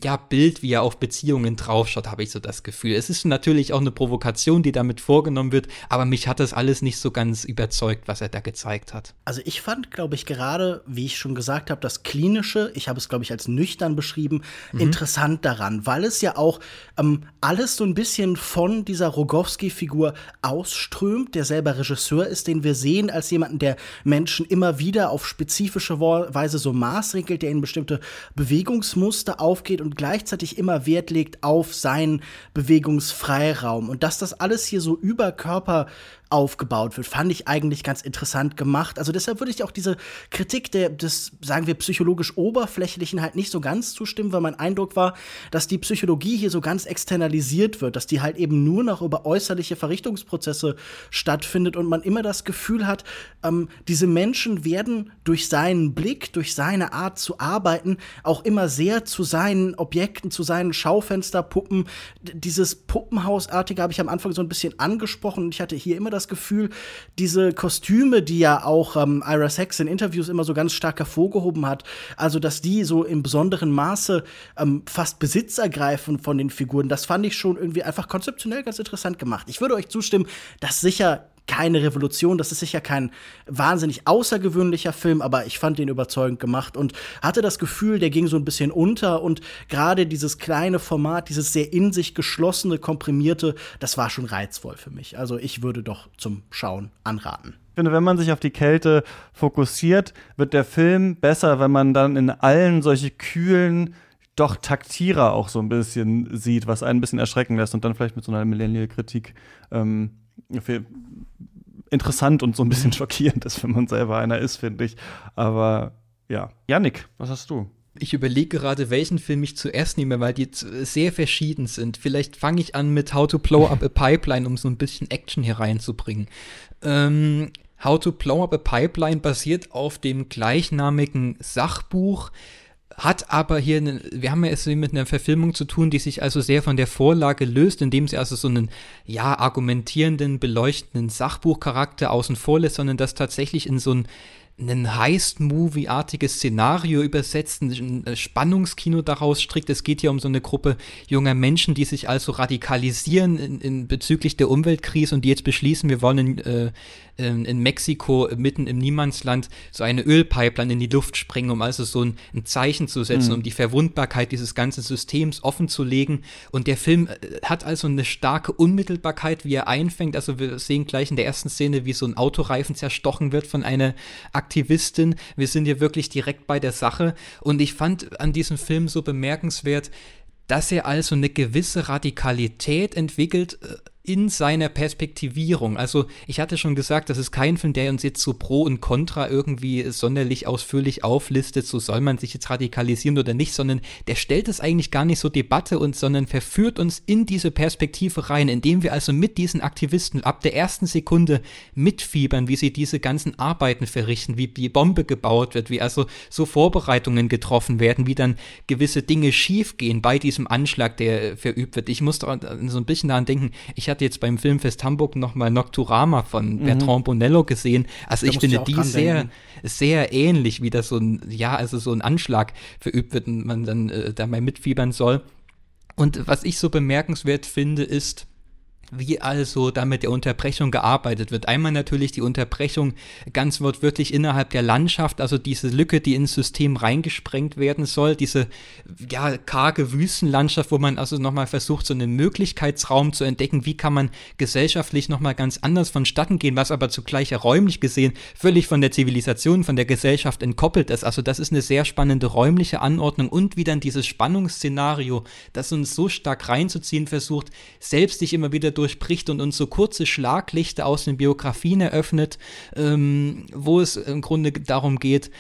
ja, Bild, wie er auf Beziehungen draufschaut, habe ich so das Gefühl. Es ist natürlich auch eine Provokation, die damit vorgenommen wird, aber mich hat das alles nicht so ganz überzeugt, was er da gezeigt hat. Also ich fand, glaube ich, gerade, wie ich schon gesagt habe, das Klinische, ich habe es, glaube ich, als nüchtern beschrieben, mhm. interessant daran, weil es ja auch ähm, alles so ein bisschen von dieser Rogowski-Figur ausströmt, der selber Regisseur ist, den wir sehen als jemanden, der Menschen immer wieder auf spezifische Weise so maßregelt, der ihnen bestimmte Bewegungsmuster auf aufgeht und gleichzeitig immer Wert legt auf seinen Bewegungsfreiraum. Und dass das alles hier so über Körper aufgebaut wird, fand ich eigentlich ganz interessant gemacht. Also deshalb würde ich auch diese Kritik der, des, sagen wir, psychologisch Oberflächlichen halt nicht so ganz zustimmen, weil mein Eindruck war, dass die Psychologie hier so ganz externalisiert wird, dass die halt eben nur noch über äußerliche Verrichtungsprozesse stattfindet und man immer das Gefühl hat, ähm, diese Menschen werden durch seinen Blick, durch seine Art zu arbeiten, auch immer sehr zu seinen Objekten, zu seinen Schaufensterpuppen. Dieses Puppenhausartige habe ich am Anfang so ein bisschen angesprochen und ich hatte hier immer das Gefühl, diese Kostüme, die ja auch ähm, Ira Sachs in Interviews immer so ganz stark hervorgehoben hat, also dass die so im besonderen Maße ähm, fast Besitz ergreifen von den Figuren, das fand ich schon irgendwie einfach konzeptionell ganz interessant gemacht. Ich würde euch zustimmen, dass sicher keine Revolution. Das ist sicher kein wahnsinnig außergewöhnlicher Film, aber ich fand den überzeugend gemacht und hatte das Gefühl, der ging so ein bisschen unter und gerade dieses kleine Format, dieses sehr in sich geschlossene, komprimierte, das war schon reizvoll für mich. Also ich würde doch zum Schauen anraten. Ich finde, wenn man sich auf die Kälte fokussiert, wird der Film besser, wenn man dann in allen solche kühlen, doch Taktierer auch so ein bisschen sieht, was einen ein bisschen erschrecken lässt und dann vielleicht mit so einer Millennial-Kritik ähm, interessant und so ein bisschen schockierend ist, wenn man selber einer ist, finde ich. Aber ja. Yannick, was hast du? Ich überlege gerade, welchen Film ich zuerst nehme, weil die sehr verschieden sind. Vielleicht fange ich an mit How to Blow Up a Pipeline, um so ein bisschen Action hier reinzubringen. Ähm, How to Blow Up a Pipeline basiert auf dem gleichnamigen Sachbuch hat aber hier, eine, wir haben ja es mit einer Verfilmung zu tun, die sich also sehr von der Vorlage löst, indem sie also so einen, ja, argumentierenden, beleuchtenden Sachbuchcharakter außen vor lässt, sondern das tatsächlich in so ein ein Heist-Movie-artiges Szenario übersetzt, ein Spannungskino daraus strickt. Es geht hier um so eine Gruppe junger Menschen, die sich also radikalisieren in, in bezüglich der Umweltkrise und die jetzt beschließen, wir wollen äh, in Mexiko mitten im Niemandsland so eine Ölpipeline in die Luft springen, um also so ein, ein Zeichen zu setzen, mhm. um die Verwundbarkeit dieses ganzen Systems offen zu legen. Und der Film äh, hat also eine starke Unmittelbarkeit, wie er einfängt. Also wir sehen gleich in der ersten Szene, wie so ein Autoreifen zerstochen wird von einer Aktivistin. Wir sind hier wirklich direkt bei der Sache. Und ich fand an diesem Film so bemerkenswert, dass er also eine gewisse Radikalität entwickelt, äh, in seiner Perspektivierung. Also ich hatte schon gesagt, das ist kein Film, der uns jetzt so pro und contra irgendwie sonderlich ausführlich auflistet, so soll man sich jetzt radikalisieren oder nicht, sondern der stellt es eigentlich gar nicht so Debatte und sondern verführt uns in diese Perspektive rein, indem wir also mit diesen Aktivisten ab der ersten Sekunde mitfiebern, wie sie diese ganzen Arbeiten verrichten, wie die Bombe gebaut wird, wie also so Vorbereitungen getroffen werden, wie dann gewisse Dinge schiefgehen bei diesem Anschlag, der verübt wird. Ich musste so ein bisschen daran denken, ich hatte hatte jetzt beim Filmfest Hamburg nochmal Nocturama von mhm. Bertrand Bonello gesehen. Also da ich finde die sehr, sehr ähnlich, wie das so ein, ja, also so ein Anschlag verübt wird und man dann äh, dabei mitfiebern soll. Und was ich so bemerkenswert finde, ist, wie also da mit der Unterbrechung gearbeitet wird. Einmal natürlich die Unterbrechung ganz wortwörtlich innerhalb der Landschaft, also diese Lücke, die ins System reingesprengt werden soll, diese ja karge Wüstenlandschaft, wo man also nochmal versucht, so einen Möglichkeitsraum zu entdecken, wie kann man gesellschaftlich nochmal ganz anders vonstatten gehen, was aber zugleich räumlich gesehen völlig von der Zivilisation, von der Gesellschaft entkoppelt ist. Also das ist eine sehr spannende räumliche Anordnung und wie dann dieses Spannungsszenario, das uns so stark reinzuziehen versucht, selbst sich immer wieder durchbricht und uns so kurze Schlaglichter aus den Biografien eröffnet, ähm, wo es im Grunde darum geht,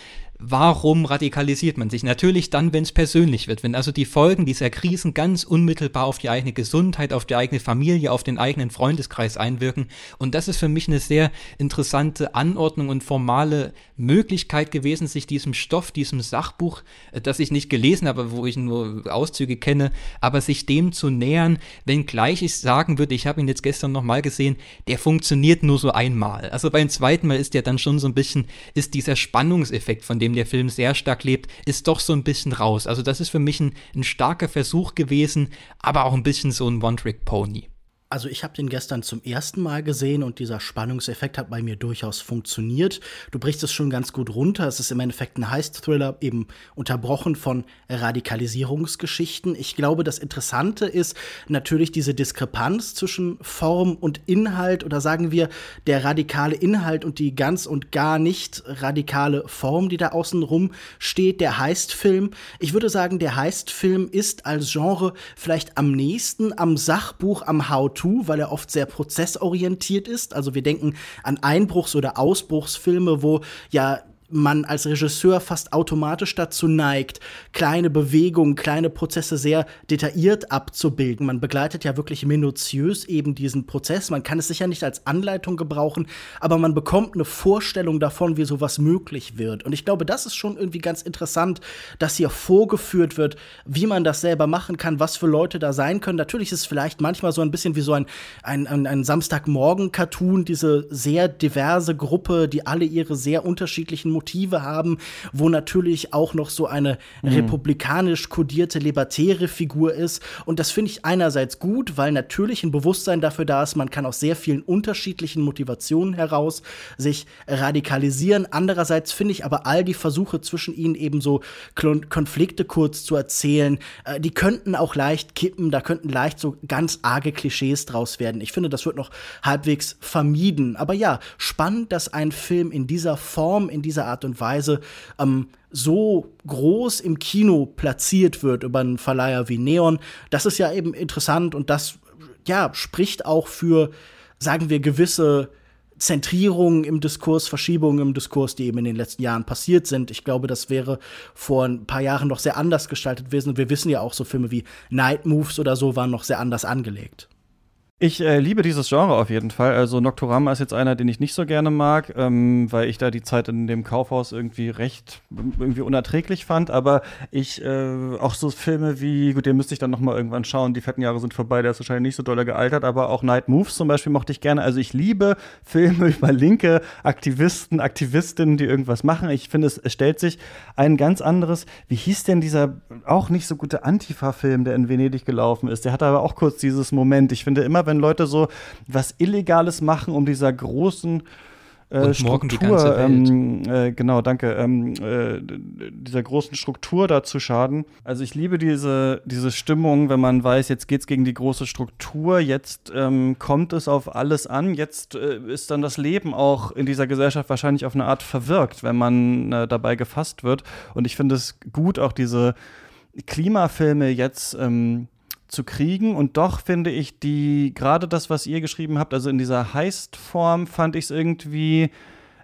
warum radikalisiert man sich? Natürlich dann, wenn es persönlich wird, wenn also die Folgen dieser Krisen ganz unmittelbar auf die eigene Gesundheit, auf die eigene Familie, auf den eigenen Freundeskreis einwirken. Und das ist für mich eine sehr interessante Anordnung und formale Möglichkeit gewesen, sich diesem Stoff, diesem Sachbuch, äh, das ich nicht gelesen habe, wo ich nur Auszüge kenne, aber sich dem zu nähern, wenngleich ich sagen würde, ich habe ihn jetzt gestern nochmal gesehen, der funktioniert nur so einmal. Also beim zweiten Mal ist der dann schon so ein bisschen, ist dieser Spannungseffekt, von dem der Film sehr stark lebt, ist doch so ein bisschen raus. Also das ist für mich ein, ein starker Versuch gewesen, aber auch ein bisschen so ein One-Trick-Pony. Also ich habe den gestern zum ersten Mal gesehen und dieser Spannungseffekt hat bei mir durchaus funktioniert. Du brichst es schon ganz gut runter. Es ist im Endeffekt ein Heist-Thriller, eben unterbrochen von Radikalisierungsgeschichten. Ich glaube, das Interessante ist natürlich diese Diskrepanz zwischen Form und Inhalt oder sagen wir der radikale Inhalt und die ganz und gar nicht radikale Form, die da außen rum steht. Der Heist-Film. Ich würde sagen, der Heist-Film ist als Genre vielleicht am nächsten am Sachbuch, am How-To How-To, weil er oft sehr prozessorientiert ist. Also wir denken an Einbruchs- oder Ausbruchsfilme, wo ja man als Regisseur fast automatisch dazu neigt, kleine Bewegungen, kleine Prozesse sehr detailliert abzubilden. Man begleitet ja wirklich minutiös eben diesen Prozess. Man kann es sicher nicht als Anleitung gebrauchen, aber man bekommt eine Vorstellung davon, wie sowas möglich wird. Und ich glaube, das ist schon irgendwie ganz interessant, dass hier vorgeführt wird, wie man das selber machen kann, was für Leute da sein können. Natürlich ist es vielleicht manchmal so ein bisschen wie so ein, ein, ein, ein Samstagmorgen-Cartoon, diese sehr diverse Gruppe, die alle ihre sehr unterschiedlichen Motive haben, wo natürlich auch noch so eine mhm. republikanisch kodierte libertäre Figur ist. Und das finde ich einerseits gut, weil natürlich ein Bewusstsein dafür da ist, man kann aus sehr vielen unterschiedlichen Motivationen heraus sich radikalisieren. Andererseits finde ich aber all die Versuche zwischen ihnen eben so Konflikte kurz zu erzählen, äh, die könnten auch leicht kippen, da könnten leicht so ganz arge Klischees draus werden. Ich finde, das wird noch halbwegs vermieden. Aber ja, spannend, dass ein Film in dieser Form, in dieser Art und Weise ähm, so groß im Kino platziert wird über einen Verleiher wie Neon. Das ist ja eben interessant und das ja, spricht auch für, sagen wir, gewisse Zentrierungen im Diskurs, Verschiebungen im Diskurs, die eben in den letzten Jahren passiert sind. Ich glaube, das wäre vor ein paar Jahren noch sehr anders gestaltet gewesen. Wir wissen ja auch, so Filme wie Night Moves oder so waren noch sehr anders angelegt. Ich äh, liebe dieses Genre auf jeden Fall. Also Nocturama ist jetzt einer, den ich nicht so gerne mag, ähm, weil ich da die Zeit in dem Kaufhaus irgendwie recht irgendwie unerträglich fand. Aber ich äh, auch so Filme wie, gut, den müsste ich dann noch mal irgendwann schauen. Die fetten Jahre sind vorbei, der ist wahrscheinlich nicht so doll gealtert. Aber auch Night Moves zum Beispiel mochte ich gerne. Also ich liebe Filme (laughs) über linke Aktivisten, Aktivistinnen, die irgendwas machen. Ich finde, es, es stellt sich ein ganz anderes. Wie hieß denn dieser auch nicht so gute Antifa-Film, der in Venedig gelaufen ist? Der hatte aber auch kurz dieses Moment. Ich finde immer, wenn Leute so was Illegales machen, um dieser großen äh, Struktur, ähm, äh, genau, danke, ähm, äh, dieser großen Struktur da zu schaden. Also ich liebe diese, diese Stimmung, wenn man weiß, jetzt geht es gegen die große Struktur, jetzt ähm, kommt es auf alles an, jetzt äh, ist dann das Leben auch in dieser Gesellschaft wahrscheinlich auf eine Art verwirkt, wenn man äh, dabei gefasst wird. Und ich finde es gut, auch diese Klimafilme jetzt ähm, zu kriegen. Und doch finde ich die, gerade das, was ihr geschrieben habt, also in dieser Heist-Form, fand ich es irgendwie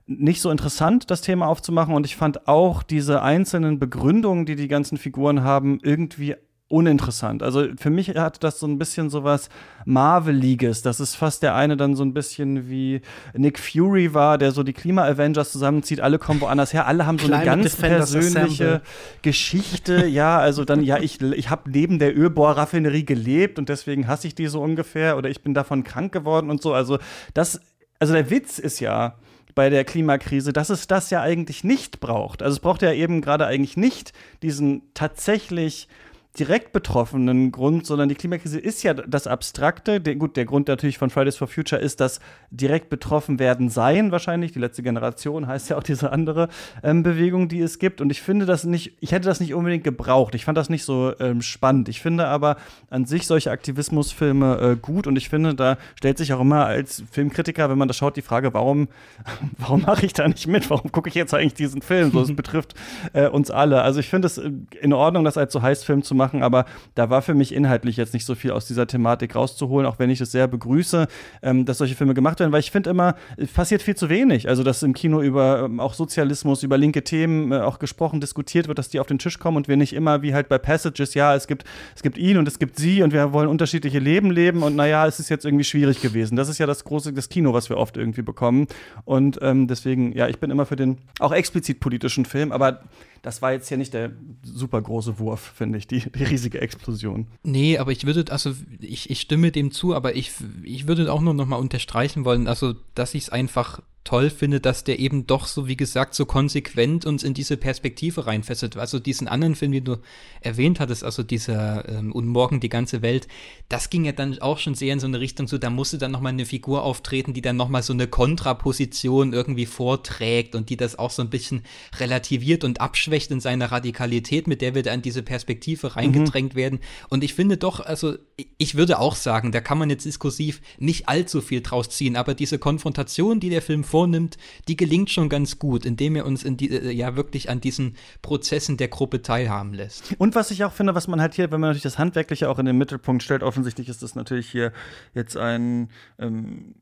nicht so interessant, das Thema aufzumachen. Und ich fand auch diese einzelnen Begründungen, die die ganzen Figuren haben, irgendwie uninteressant. Also für mich hat das so ein bisschen so was Marveliges. Das ist fast der eine dann so ein bisschen wie Nick Fury war, der so die Klima-Avengers zusammenzieht. Alle kommen woanders her. Alle haben so eine ganz Defenders persönliche Assemble. Geschichte. Ja, also dann, ja, ich, ich habe neben der Ölbohrraffinerie gelebt und deswegen hasse ich die so ungefähr oder ich bin davon krank geworden und so. Also das, also der Witz ist ja, bei der Klimakrise, dass es das ja eigentlich nicht braucht. Also es braucht ja eben gerade eigentlich nicht diesen tatsächlich direkt betroffenen Grund, sondern die Klimakrise ist ja das Abstrakte. Der, gut, der Grund natürlich von Fridays for Future ist, dass direkt betroffen werden seien wahrscheinlich. Die letzte Generation heißt ja auch diese andere ähm, Bewegung, die es gibt. Und ich finde das nicht, ich hätte das nicht unbedingt gebraucht. Ich fand das nicht so ähm, spannend. Ich finde aber an sich solche Aktivismusfilme äh, gut und ich finde, da stellt sich auch immer als Filmkritiker, wenn man das schaut, die Frage, warum, (laughs) warum mache ich da nicht mit? Warum gucke ich jetzt eigentlich diesen Film? So, es (laughs) betrifft äh, uns alle. Also ich finde es äh, in Ordnung, das als so Heißfilm zu machen machen, aber da war für mich inhaltlich jetzt nicht so viel aus dieser Thematik rauszuholen, auch wenn ich es sehr begrüße, ähm, dass solche Filme gemacht werden, weil ich finde immer, es passiert viel zu wenig. Also, dass im Kino über ähm, auch Sozialismus, über linke Themen äh, auch gesprochen, diskutiert wird, dass die auf den Tisch kommen und wir nicht immer wie halt bei Passages, ja, es gibt, es gibt ihn und es gibt sie und wir wollen unterschiedliche Leben leben und naja, es ist jetzt irgendwie schwierig gewesen. Das ist ja das große, das Kino, was wir oft irgendwie bekommen. Und ähm, deswegen, ja, ich bin immer für den auch explizit politischen Film, aber das war jetzt hier nicht der super große Wurf, finde ich, die, die, riesige Explosion. Nee, aber ich würde, also ich, ich stimme dem zu, aber ich, ich würde auch nur noch mal unterstreichen wollen, also dass ich es einfach toll finde, dass der eben doch so, wie gesagt, so konsequent uns in diese Perspektive reinfesselt. Also diesen anderen Film, den du erwähnt hattest, also dieser ähm, Und morgen die ganze Welt, das ging ja dann auch schon sehr in so eine Richtung, so da musste dann nochmal eine Figur auftreten, die dann nochmal so eine Kontraposition irgendwie vorträgt und die das auch so ein bisschen relativiert und abschwächt in seiner Radikalität, mit der wir da in diese Perspektive reingedrängt mhm. werden. Und ich finde doch, also ich würde auch sagen, da kann man jetzt diskursiv nicht allzu viel draus ziehen, aber diese Konfrontation, die der Film vornimmt, die gelingt schon ganz gut, indem er uns in die, äh, ja wirklich an diesen Prozessen der Gruppe teilhaben lässt. Und was ich auch finde, was man halt hier, wenn man natürlich das Handwerkliche auch in den Mittelpunkt stellt, offensichtlich ist das natürlich hier jetzt ein ähm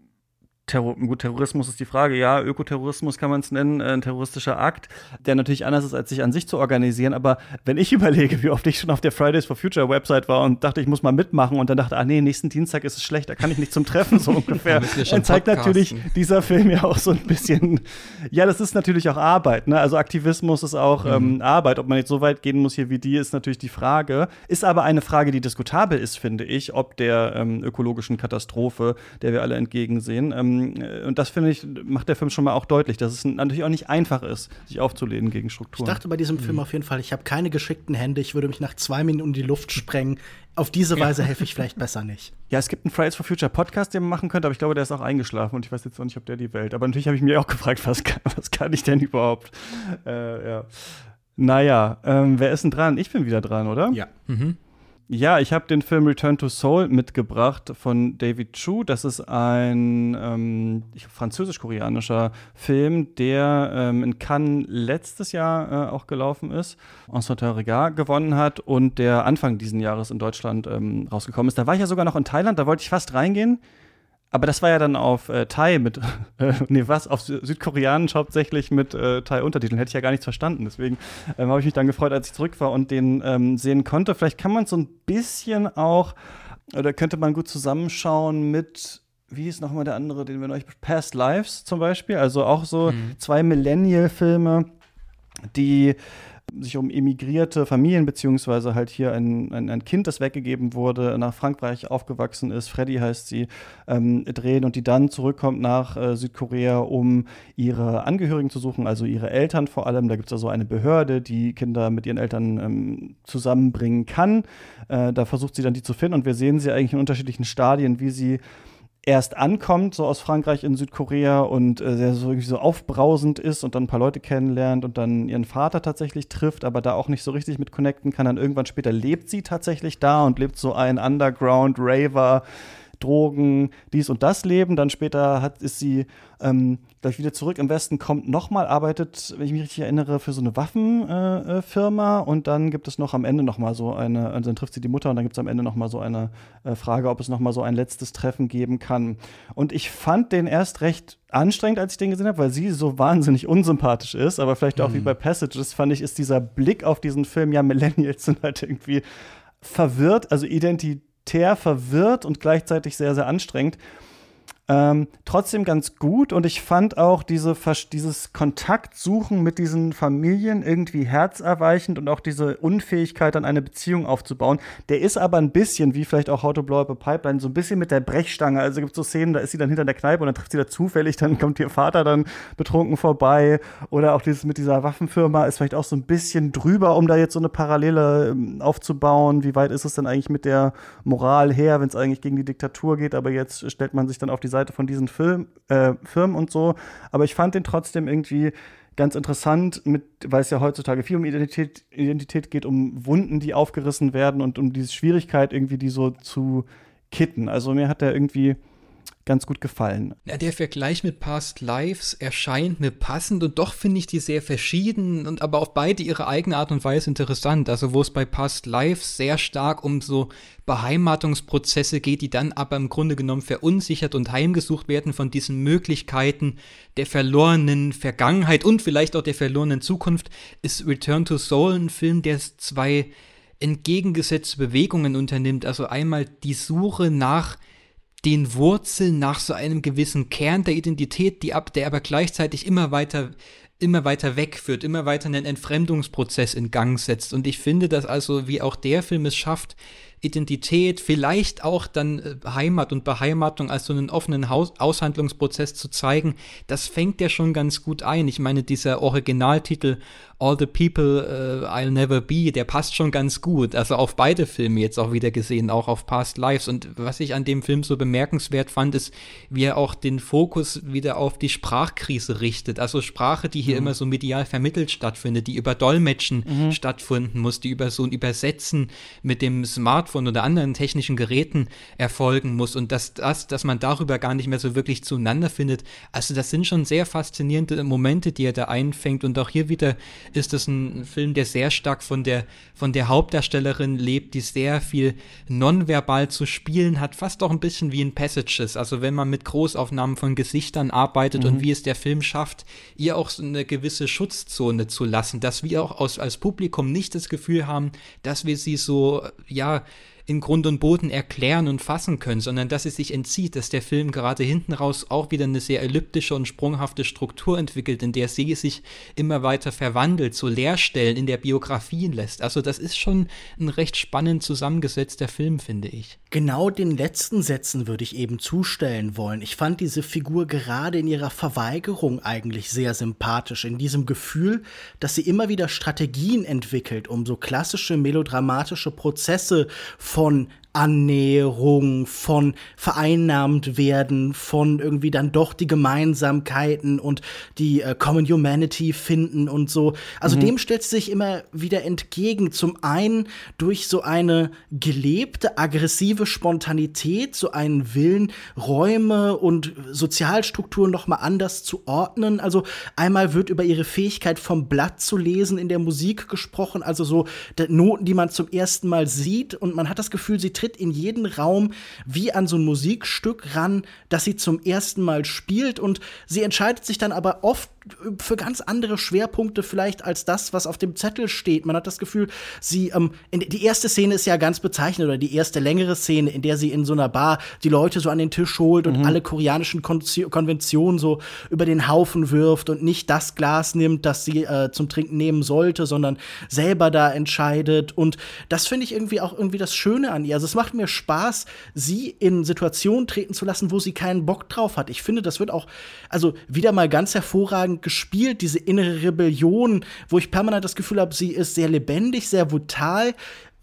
Terror, gut, Terrorismus ist die Frage, ja, Ökoterrorismus kann man es nennen, äh, ein terroristischer Akt, der natürlich anders ist, als sich an sich zu organisieren. Aber wenn ich (laughs) überlege, wie oft ich schon auf der Fridays for Future Website war und dachte, ich muss mal mitmachen und dann dachte, ah nee, nächsten Dienstag ist es schlecht, da kann ich nicht zum Treffen, so (laughs) ungefähr. dann zeigt natürlich dieser Film ja auch so ein bisschen, ja, das ist natürlich auch Arbeit, ne? Also Aktivismus ist auch mhm. ähm, Arbeit. Ob man jetzt so weit gehen muss hier wie die, ist natürlich die Frage. Ist aber eine Frage, die diskutabel ist, finde ich, ob der ähm, ökologischen Katastrophe, der wir alle entgegensehen. Ähm, ähm, und das finde ich, macht der Film schon mal auch deutlich, dass es natürlich auch nicht einfach ist, sich aufzulehnen gegen Strukturen. Ich dachte bei diesem Film mhm. auf jeden Fall, ich habe keine geschickten Hände, ich würde mich nach zwei Minuten in die Luft sprengen. Auf diese Weise helfe ich vielleicht besser nicht. (laughs) Ja, es gibt einen Fridays for Future Podcast, den man machen könnte, aber ich glaube, der ist auch eingeschlafen und ich weiß jetzt auch nicht, ob der die Welt. Aber natürlich habe ich mir auch gefragt, was kann, (laughs) was kann ich denn überhaupt? Äh, ja. Naja, ähm, wer ist denn dran? Ich bin wieder dran, oder? Ja. Mhm. Ja, ich habe den Film Return to Soul mitgebracht von David Chu. Das ist ein ähm, französisch-koreanischer Film, der ähm, in Cannes letztes Jahr äh, auch gelaufen ist, en Regard gewonnen hat und der Anfang dieses Jahres in Deutschland ähm, rausgekommen ist. Da war ich ja sogar noch in Thailand, da wollte ich fast reingehen. Aber das war ja dann auf äh, Thai mit, (laughs) äh, nee, was, auf Südkoreanisch hauptsächlich mit äh, Thai-Untertiteln. Hätte ich ja gar nichts verstanden. Deswegen ähm, habe ich mich dann gefreut, als ich zurück war und den ähm, sehen konnte. Vielleicht kann man so ein bisschen auch, oder könnte man gut zusammenschauen mit, wie ist nochmal der andere, den wir neulich, Past Lives zum Beispiel. Also auch so mhm. zwei Millennial-Filme, die sich um emigrierte Familien, beziehungsweise halt hier ein, ein, ein, Kind, das weggegeben wurde, nach Frankreich aufgewachsen ist, Freddy heißt sie, ähm, drehen und die dann zurückkommt nach äh, Südkorea, um ihre Angehörigen zu suchen, also ihre Eltern vor allem. Da gibt es also eine Behörde, die Kinder mit ihren Eltern ähm, zusammenbringen kann. Äh, da versucht sie dann die zu finden und wir sehen sie eigentlich in unterschiedlichen Stadien, wie sie erst ankommt, so aus Frankreich in Südkorea und äh, der so so aufbrausend ist und dann ein paar Leute kennenlernt und dann ihren Vater tatsächlich trifft, aber da auch nicht so richtig mit connecten kann. Dann irgendwann später lebt sie tatsächlich da und lebt so ein Underground-Raver Drogen, dies und das leben. Dann später hat, ist sie ähm, gleich wieder zurück im Westen, kommt nochmal, arbeitet, wenn ich mich richtig erinnere, für so eine Waffenfirma. Äh, und dann gibt es noch am Ende nochmal so eine, also dann trifft sie die Mutter und dann gibt es am Ende nochmal so eine äh, Frage, ob es nochmal so ein letztes Treffen geben kann. Und ich fand den erst recht anstrengend, als ich den gesehen habe, weil sie so wahnsinnig unsympathisch ist. Aber vielleicht auch mhm. wie bei Passages fand ich, ist dieser Blick auf diesen Film, ja, Millennials sind halt irgendwie verwirrt, also Identität elitär, verwirrt und gleichzeitig sehr, sehr anstrengend. Ähm, trotzdem ganz gut und ich fand auch diese, dieses Kontaktsuchen mit diesen Familien irgendwie herzerweichend und auch diese Unfähigkeit, dann eine Beziehung aufzubauen. Der ist aber ein bisschen, wie vielleicht auch How to Blow Up a Pipeline, so ein bisschen mit der Brechstange. Also gibt es so Szenen, da ist sie dann hinter der Kneipe und dann trifft sie da zufällig, dann kommt ihr Vater dann betrunken vorbei. Oder auch dieses mit dieser Waffenfirma ist vielleicht auch so ein bisschen drüber, um da jetzt so eine Parallele ähm, aufzubauen. Wie weit ist es denn eigentlich mit der Moral her, wenn es eigentlich gegen die Diktatur geht, aber jetzt stellt man sich dann auf die Seite Seite von diesen Film, äh, Firmen und so. Aber ich fand den trotzdem irgendwie ganz interessant, mit, weil es ja heutzutage viel um Identität, Identität geht, um Wunden, die aufgerissen werden und um diese Schwierigkeit irgendwie, die so zu kitten. Also mir hat der irgendwie ganz gut gefallen. Ja, der Vergleich mit Past Lives erscheint mir passend und doch finde ich die sehr verschieden und aber auf beide ihre eigene Art und Weise interessant. Also wo es bei Past Lives sehr stark um so Beheimatungsprozesse geht, die dann aber im Grunde genommen verunsichert und heimgesucht werden von diesen Möglichkeiten der verlorenen Vergangenheit und vielleicht auch der verlorenen Zukunft, ist Return to Soul ein Film, der zwei entgegengesetzte Bewegungen unternimmt. Also einmal die Suche nach den Wurzeln nach so einem gewissen Kern der Identität, die ab, der aber gleichzeitig immer weiter immer weiter wegführt, immer weiter einen Entfremdungsprozess in Gang setzt. Und ich finde, dass also, wie auch der Film es schafft, Identität, vielleicht auch dann äh, Heimat und Beheimatung als so einen offenen Haus Aushandlungsprozess zu zeigen, das fängt ja schon ganz gut ein. Ich meine, dieser Originaltitel All the People uh, I'll Never Be, der passt schon ganz gut. Also auf beide Filme jetzt auch wieder gesehen, auch auf Past Lives. Und was ich an dem Film so bemerkenswert fand, ist, wie er auch den Fokus wieder auf die Sprachkrise richtet. Also Sprache, die hier mhm. immer so medial vermittelt stattfindet, die über Dolmetschen mhm. stattfinden muss, die über so ein Übersetzen mit dem Smartphone oder anderen technischen Geräten erfolgen muss. Und dass das, dass man darüber gar nicht mehr so wirklich zueinander findet. Also das sind schon sehr faszinierende Momente, die er da einfängt. Und auch hier wieder ist es ein Film, der sehr stark von der, von der Hauptdarstellerin lebt, die sehr viel nonverbal zu spielen hat, fast auch ein bisschen wie in Passages. Also wenn man mit Großaufnahmen von Gesichtern arbeitet mhm. und wie es der Film schafft, ihr auch so eine gewisse Schutzzone zu lassen, dass wir auch aus, als Publikum nicht das Gefühl haben, dass wir sie so, ja, in Grund und Boden erklären und fassen können, sondern dass es sich entzieht, dass der Film gerade hinten raus auch wieder eine sehr elliptische und sprunghafte Struktur entwickelt, in der sie sich immer weiter verwandelt, so Leerstellen in der Biografie lässt. Also das ist schon ein recht spannend zusammengesetzter Film, finde ich. Genau den letzten Sätzen würde ich eben zustellen wollen. Ich fand diese Figur gerade in ihrer Verweigerung eigentlich sehr sympathisch, in diesem Gefühl, dass sie immer wieder Strategien entwickelt, um so klassische melodramatische Prozesse von von Annäherung, von vereinnahmt werden, von irgendwie dann doch die Gemeinsamkeiten und die äh, Common Humanity finden und so. Also mhm. dem stellt sich immer wieder entgegen. Zum einen durch so eine gelebte, aggressive Spontanität, so einen Willen, Räume und Sozialstrukturen noch mal anders zu ordnen. Also einmal wird über ihre Fähigkeit vom Blatt zu lesen in der Musik gesprochen, also so Noten, die man zum ersten Mal sieht und man hat das Gefühl, sie tritt tritt in jeden Raum wie an so ein Musikstück ran, das sie zum ersten Mal spielt und sie entscheidet sich dann aber oft für ganz andere Schwerpunkte vielleicht als das, was auf dem Zettel steht. Man hat das Gefühl, sie, ähm, die erste Szene ist ja ganz bezeichnend oder die erste längere Szene, in der sie in so einer Bar die Leute so an den Tisch holt und mhm. alle koreanischen Kon Konventionen so über den Haufen wirft und nicht das Glas nimmt, das sie äh, zum Trinken nehmen sollte, sondern selber da entscheidet. Und das finde ich irgendwie auch irgendwie das Schöne an ihr. Also es macht mir Spaß, sie in Situationen treten zu lassen, wo sie keinen Bock drauf hat. Ich finde, das wird auch, also wieder mal ganz hervorragend gespielt, diese innere Rebellion, wo ich permanent das Gefühl habe, sie ist sehr lebendig, sehr brutal,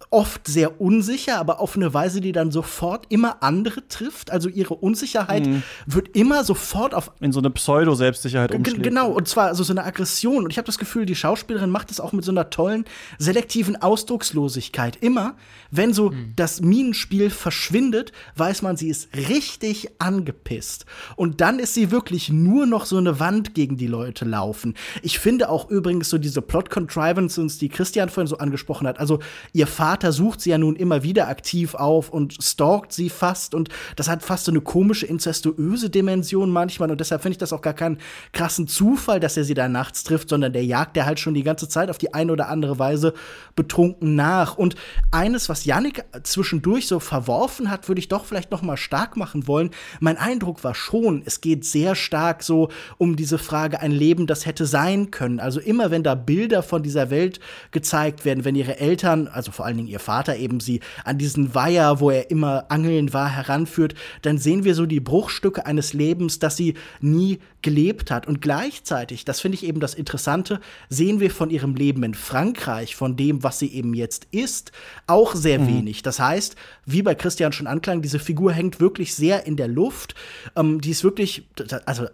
oft sehr unsicher, aber auf eine Weise, die dann sofort immer andere trifft. Also ihre Unsicherheit mhm. wird immer sofort auf in so eine Pseudo-Selbstsicherheit umschlägt. Genau, und zwar also so eine Aggression. Und ich habe das Gefühl, die Schauspielerin macht es auch mit so einer tollen selektiven Ausdruckslosigkeit. Immer, wenn so mhm. das Minenspiel verschwindet, weiß man, sie ist richtig angepisst. Und dann ist sie wirklich nur noch so eine Wand gegen die Leute laufen. Ich finde auch übrigens so diese Plot-Contrivances, die Christian vorhin so angesprochen hat. Also ihr Vater Vater sucht sie ja nun immer wieder aktiv auf und stalkt sie fast und das hat fast so eine komische inzestuöse Dimension manchmal und deshalb finde ich das auch gar keinen krassen Zufall, dass er sie da nachts trifft, sondern der jagt er halt schon die ganze Zeit auf die eine oder andere Weise betrunken nach und eines, was Yannick zwischendurch so verworfen hat, würde ich doch vielleicht noch mal stark machen wollen. Mein Eindruck war schon, es geht sehr stark so um diese Frage ein Leben, das hätte sein können. Also immer wenn da Bilder von dieser Welt gezeigt werden, wenn ihre Eltern, also vor allen Dingen ihr Vater eben sie an diesen Weiher, wo er immer angeln war, heranführt, dann sehen wir so die Bruchstücke eines Lebens, das sie nie gelebt hat. Und gleichzeitig, das finde ich eben das Interessante, sehen wir von ihrem Leben in Frankreich, von dem, was sie eben jetzt ist, auch sehr mhm. wenig. Das heißt, wie bei Christian schon anklang, diese Figur hängt wirklich sehr in der Luft. Ähm, die ist wirklich, also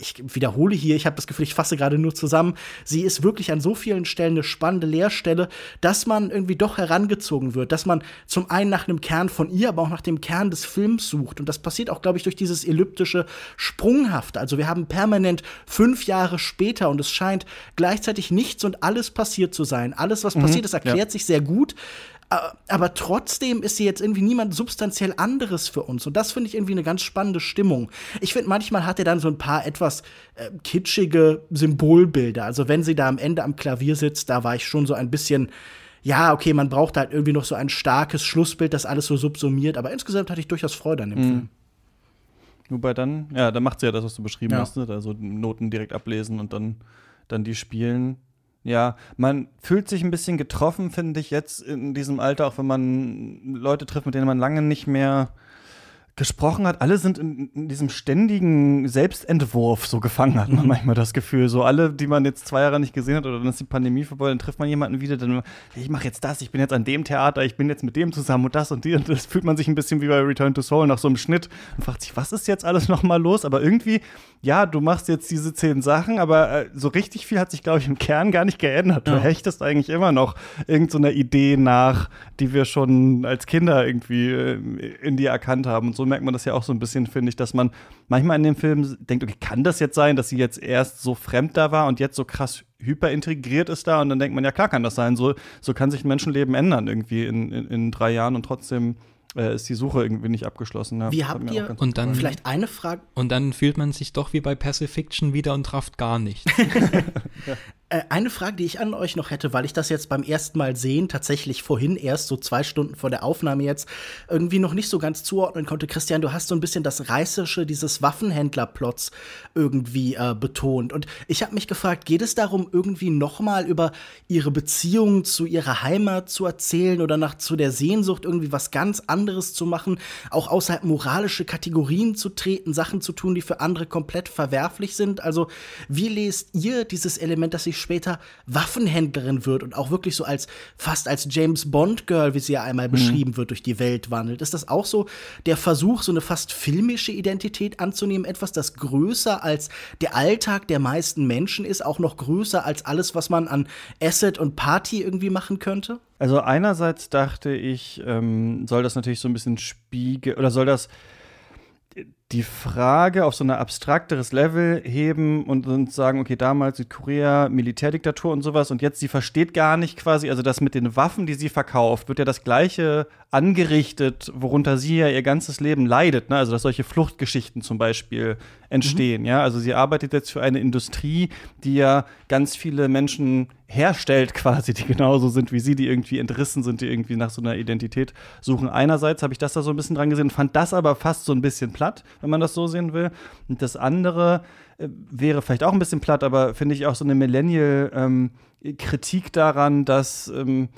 ich wiederhole hier, ich habe das Gefühl, ich fasse gerade nur zusammen. Sie ist wirklich an so vielen Stellen eine spannende Leerstelle, dass man irgendwie doch herangezogen wird, dass man zum einen nach einem Kern von ihr, aber auch nach dem Kern des Films sucht. Und das passiert auch, glaube ich, durch dieses elliptische Sprunghafte. Also wir haben permanent fünf Jahre später und es scheint gleichzeitig nichts und alles passiert zu sein. Alles, was mhm, passiert ist, erklärt ja. sich sehr gut aber trotzdem ist sie jetzt irgendwie niemand substanziell anderes für uns. Und das finde ich irgendwie eine ganz spannende Stimmung. Ich finde, manchmal hat er dann so ein paar etwas äh, kitschige Symbolbilder. Also wenn sie da am Ende am Klavier sitzt, da war ich schon so ein bisschen ja, okay, man braucht halt irgendwie noch so ein starkes Schlussbild, das alles so subsumiert, aber insgesamt hatte ich durchaus Freude an dem mhm. Film. Wobei dann, ja, da macht sie ja das, was du beschrieben ja. hast, ne? also Noten direkt ablesen und dann, dann die spielen. ja, man fühlt sich ein bisschen getroffen, finde ich, jetzt in diesem Alter, auch wenn man Leute trifft, mit denen man lange nicht mehr gesprochen hat, alle sind in, in, diesem ständigen Selbstentwurf so gefangen, hat man mhm. manchmal das Gefühl. So alle, die man jetzt zwei Jahre nicht gesehen hat oder dann ist die Pandemie vorbei, dann trifft man jemanden wieder, dann, ich mache jetzt das, ich bin jetzt an dem Theater, ich bin jetzt mit dem zusammen und das und die und das fühlt man sich ein bisschen wie bei Return to Soul nach so einem Schnitt und fragt sich, was ist jetzt alles nochmal los? Aber irgendwie, ja, du machst jetzt diese zehn Sachen, aber äh, so richtig viel hat sich, glaube ich, im Kern gar nicht geändert. Du ja. hechtest eigentlich immer noch irgendeiner so Idee nach, die wir schon als Kinder irgendwie äh, in dir erkannt haben und so merkt man das ja auch so ein bisschen, finde ich, dass man manchmal in dem Film denkt, okay, kann das jetzt sein, dass sie jetzt erst so fremd da war und jetzt so krass hyperintegriert ist da und dann denkt man, ja klar kann das sein, so, so kann sich ein Menschenleben ändern irgendwie in, in, in drei Jahren und trotzdem äh, ist die Suche irgendwie nicht abgeschlossen. Ja, Wie habt ihr, und dann, vielleicht eine Frage. Und dann fühlt man sich doch wie bei Pacifiction wieder und trafft gar nichts. (laughs) ja. (laughs) (laughs) Äh, eine Frage, die ich an euch noch hätte, weil ich das jetzt beim ersten Mal sehen, tatsächlich vorhin erst so zwei Stunden vor der Aufnahme jetzt, irgendwie noch nicht so ganz zuordnen konnte. Christian, du hast so ein bisschen das Reißerische dieses Waffenhändlerplots irgendwie äh, betont. Und ich habe mich gefragt, geht es darum, irgendwie nochmal über ihre Beziehung zu ihrer Heimat zu erzählen oder nach zu der Sehnsucht irgendwie was ganz anderes zu machen, auch außerhalb moralische Kategorien zu treten, Sachen zu tun, die für andere komplett verwerflich sind? Also, wie lest ihr dieses Element, dass sie später Waffenhändlerin wird und auch wirklich so als fast als James Bond Girl, wie sie ja einmal mhm. beschrieben wird, durch die Welt wandelt. Ist das auch so der Versuch, so eine fast filmische Identität anzunehmen, etwas, das größer als der Alltag der meisten Menschen ist, auch noch größer als alles, was man an Asset und Party irgendwie machen könnte? Also einerseits dachte ich, ähm, soll das natürlich so ein bisschen spiegeln oder soll das die Frage auf so ein abstrakteres Level heben und, und sagen, okay, damals Südkorea, Militärdiktatur und sowas und jetzt sie versteht gar nicht quasi, also das mit den Waffen, die sie verkauft, wird ja das gleiche angerichtet, worunter sie ja ihr ganzes Leben leidet, ne? also dass solche Fluchtgeschichten zum Beispiel entstehen, mhm. ja, also sie arbeitet jetzt für eine Industrie, die ja ganz viele Menschen herstellt quasi, die genauso sind wie sie, die irgendwie entrissen sind, die irgendwie nach so einer Identität suchen. Einerseits habe ich das da so ein bisschen dran gesehen, fand das aber fast so ein bisschen platt, wenn man das so sehen will. Und das andere äh, wäre vielleicht auch ein bisschen platt, aber finde ich auch so eine Millennial-Kritik ähm, daran, dass ähm,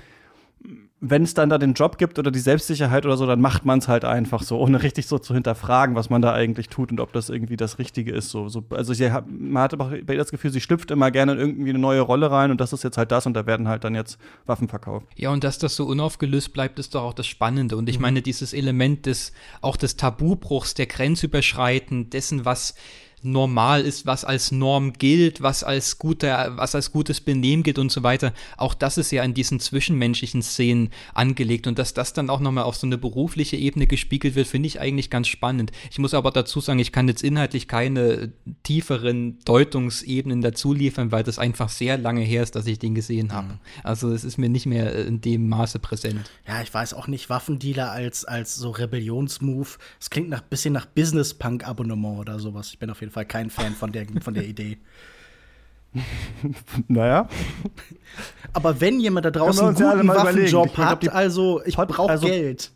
wenn es dann da den Job gibt oder die Selbstsicherheit oder so, dann macht man es halt einfach so, ohne richtig so zu hinterfragen, was man da eigentlich tut und ob das irgendwie das Richtige ist. So, so also sie, man hat aber das Gefühl, sie schlüpft immer gerne in irgendwie eine neue Rolle rein und das ist jetzt halt das und da werden halt dann jetzt Waffen verkauft. Ja, und dass das so unaufgelöst bleibt, ist doch auch das Spannende. Und ich mhm. meine, dieses Element des, auch des Tabubruchs, der Grenzüberschreiten, dessen, was normal ist, was als Norm gilt, was als guter, was als gutes Benehmen gilt und so weiter. Auch das ist ja in diesen zwischenmenschlichen Szenen angelegt und dass das dann auch nochmal auf so eine berufliche Ebene gespiegelt wird, finde ich eigentlich ganz spannend. Ich muss aber dazu sagen, ich kann jetzt inhaltlich keine tieferen Deutungsebenen dazu liefern, weil das einfach sehr lange her ist, dass ich den gesehen habe. Mhm. Also es ist mir nicht mehr in dem Maße präsent. Ja, ich weiß auch nicht, Waffendealer als, als so Rebellionsmove. Es klingt nach bisschen nach Business-Punk-Abonnement oder sowas. Ich bin auf jeden Fall Fall kein Fan von der, von der Idee. (laughs) naja. Aber wenn jemand da draußen einen guten Waffenjob ich hat, also ich brauche also Geld.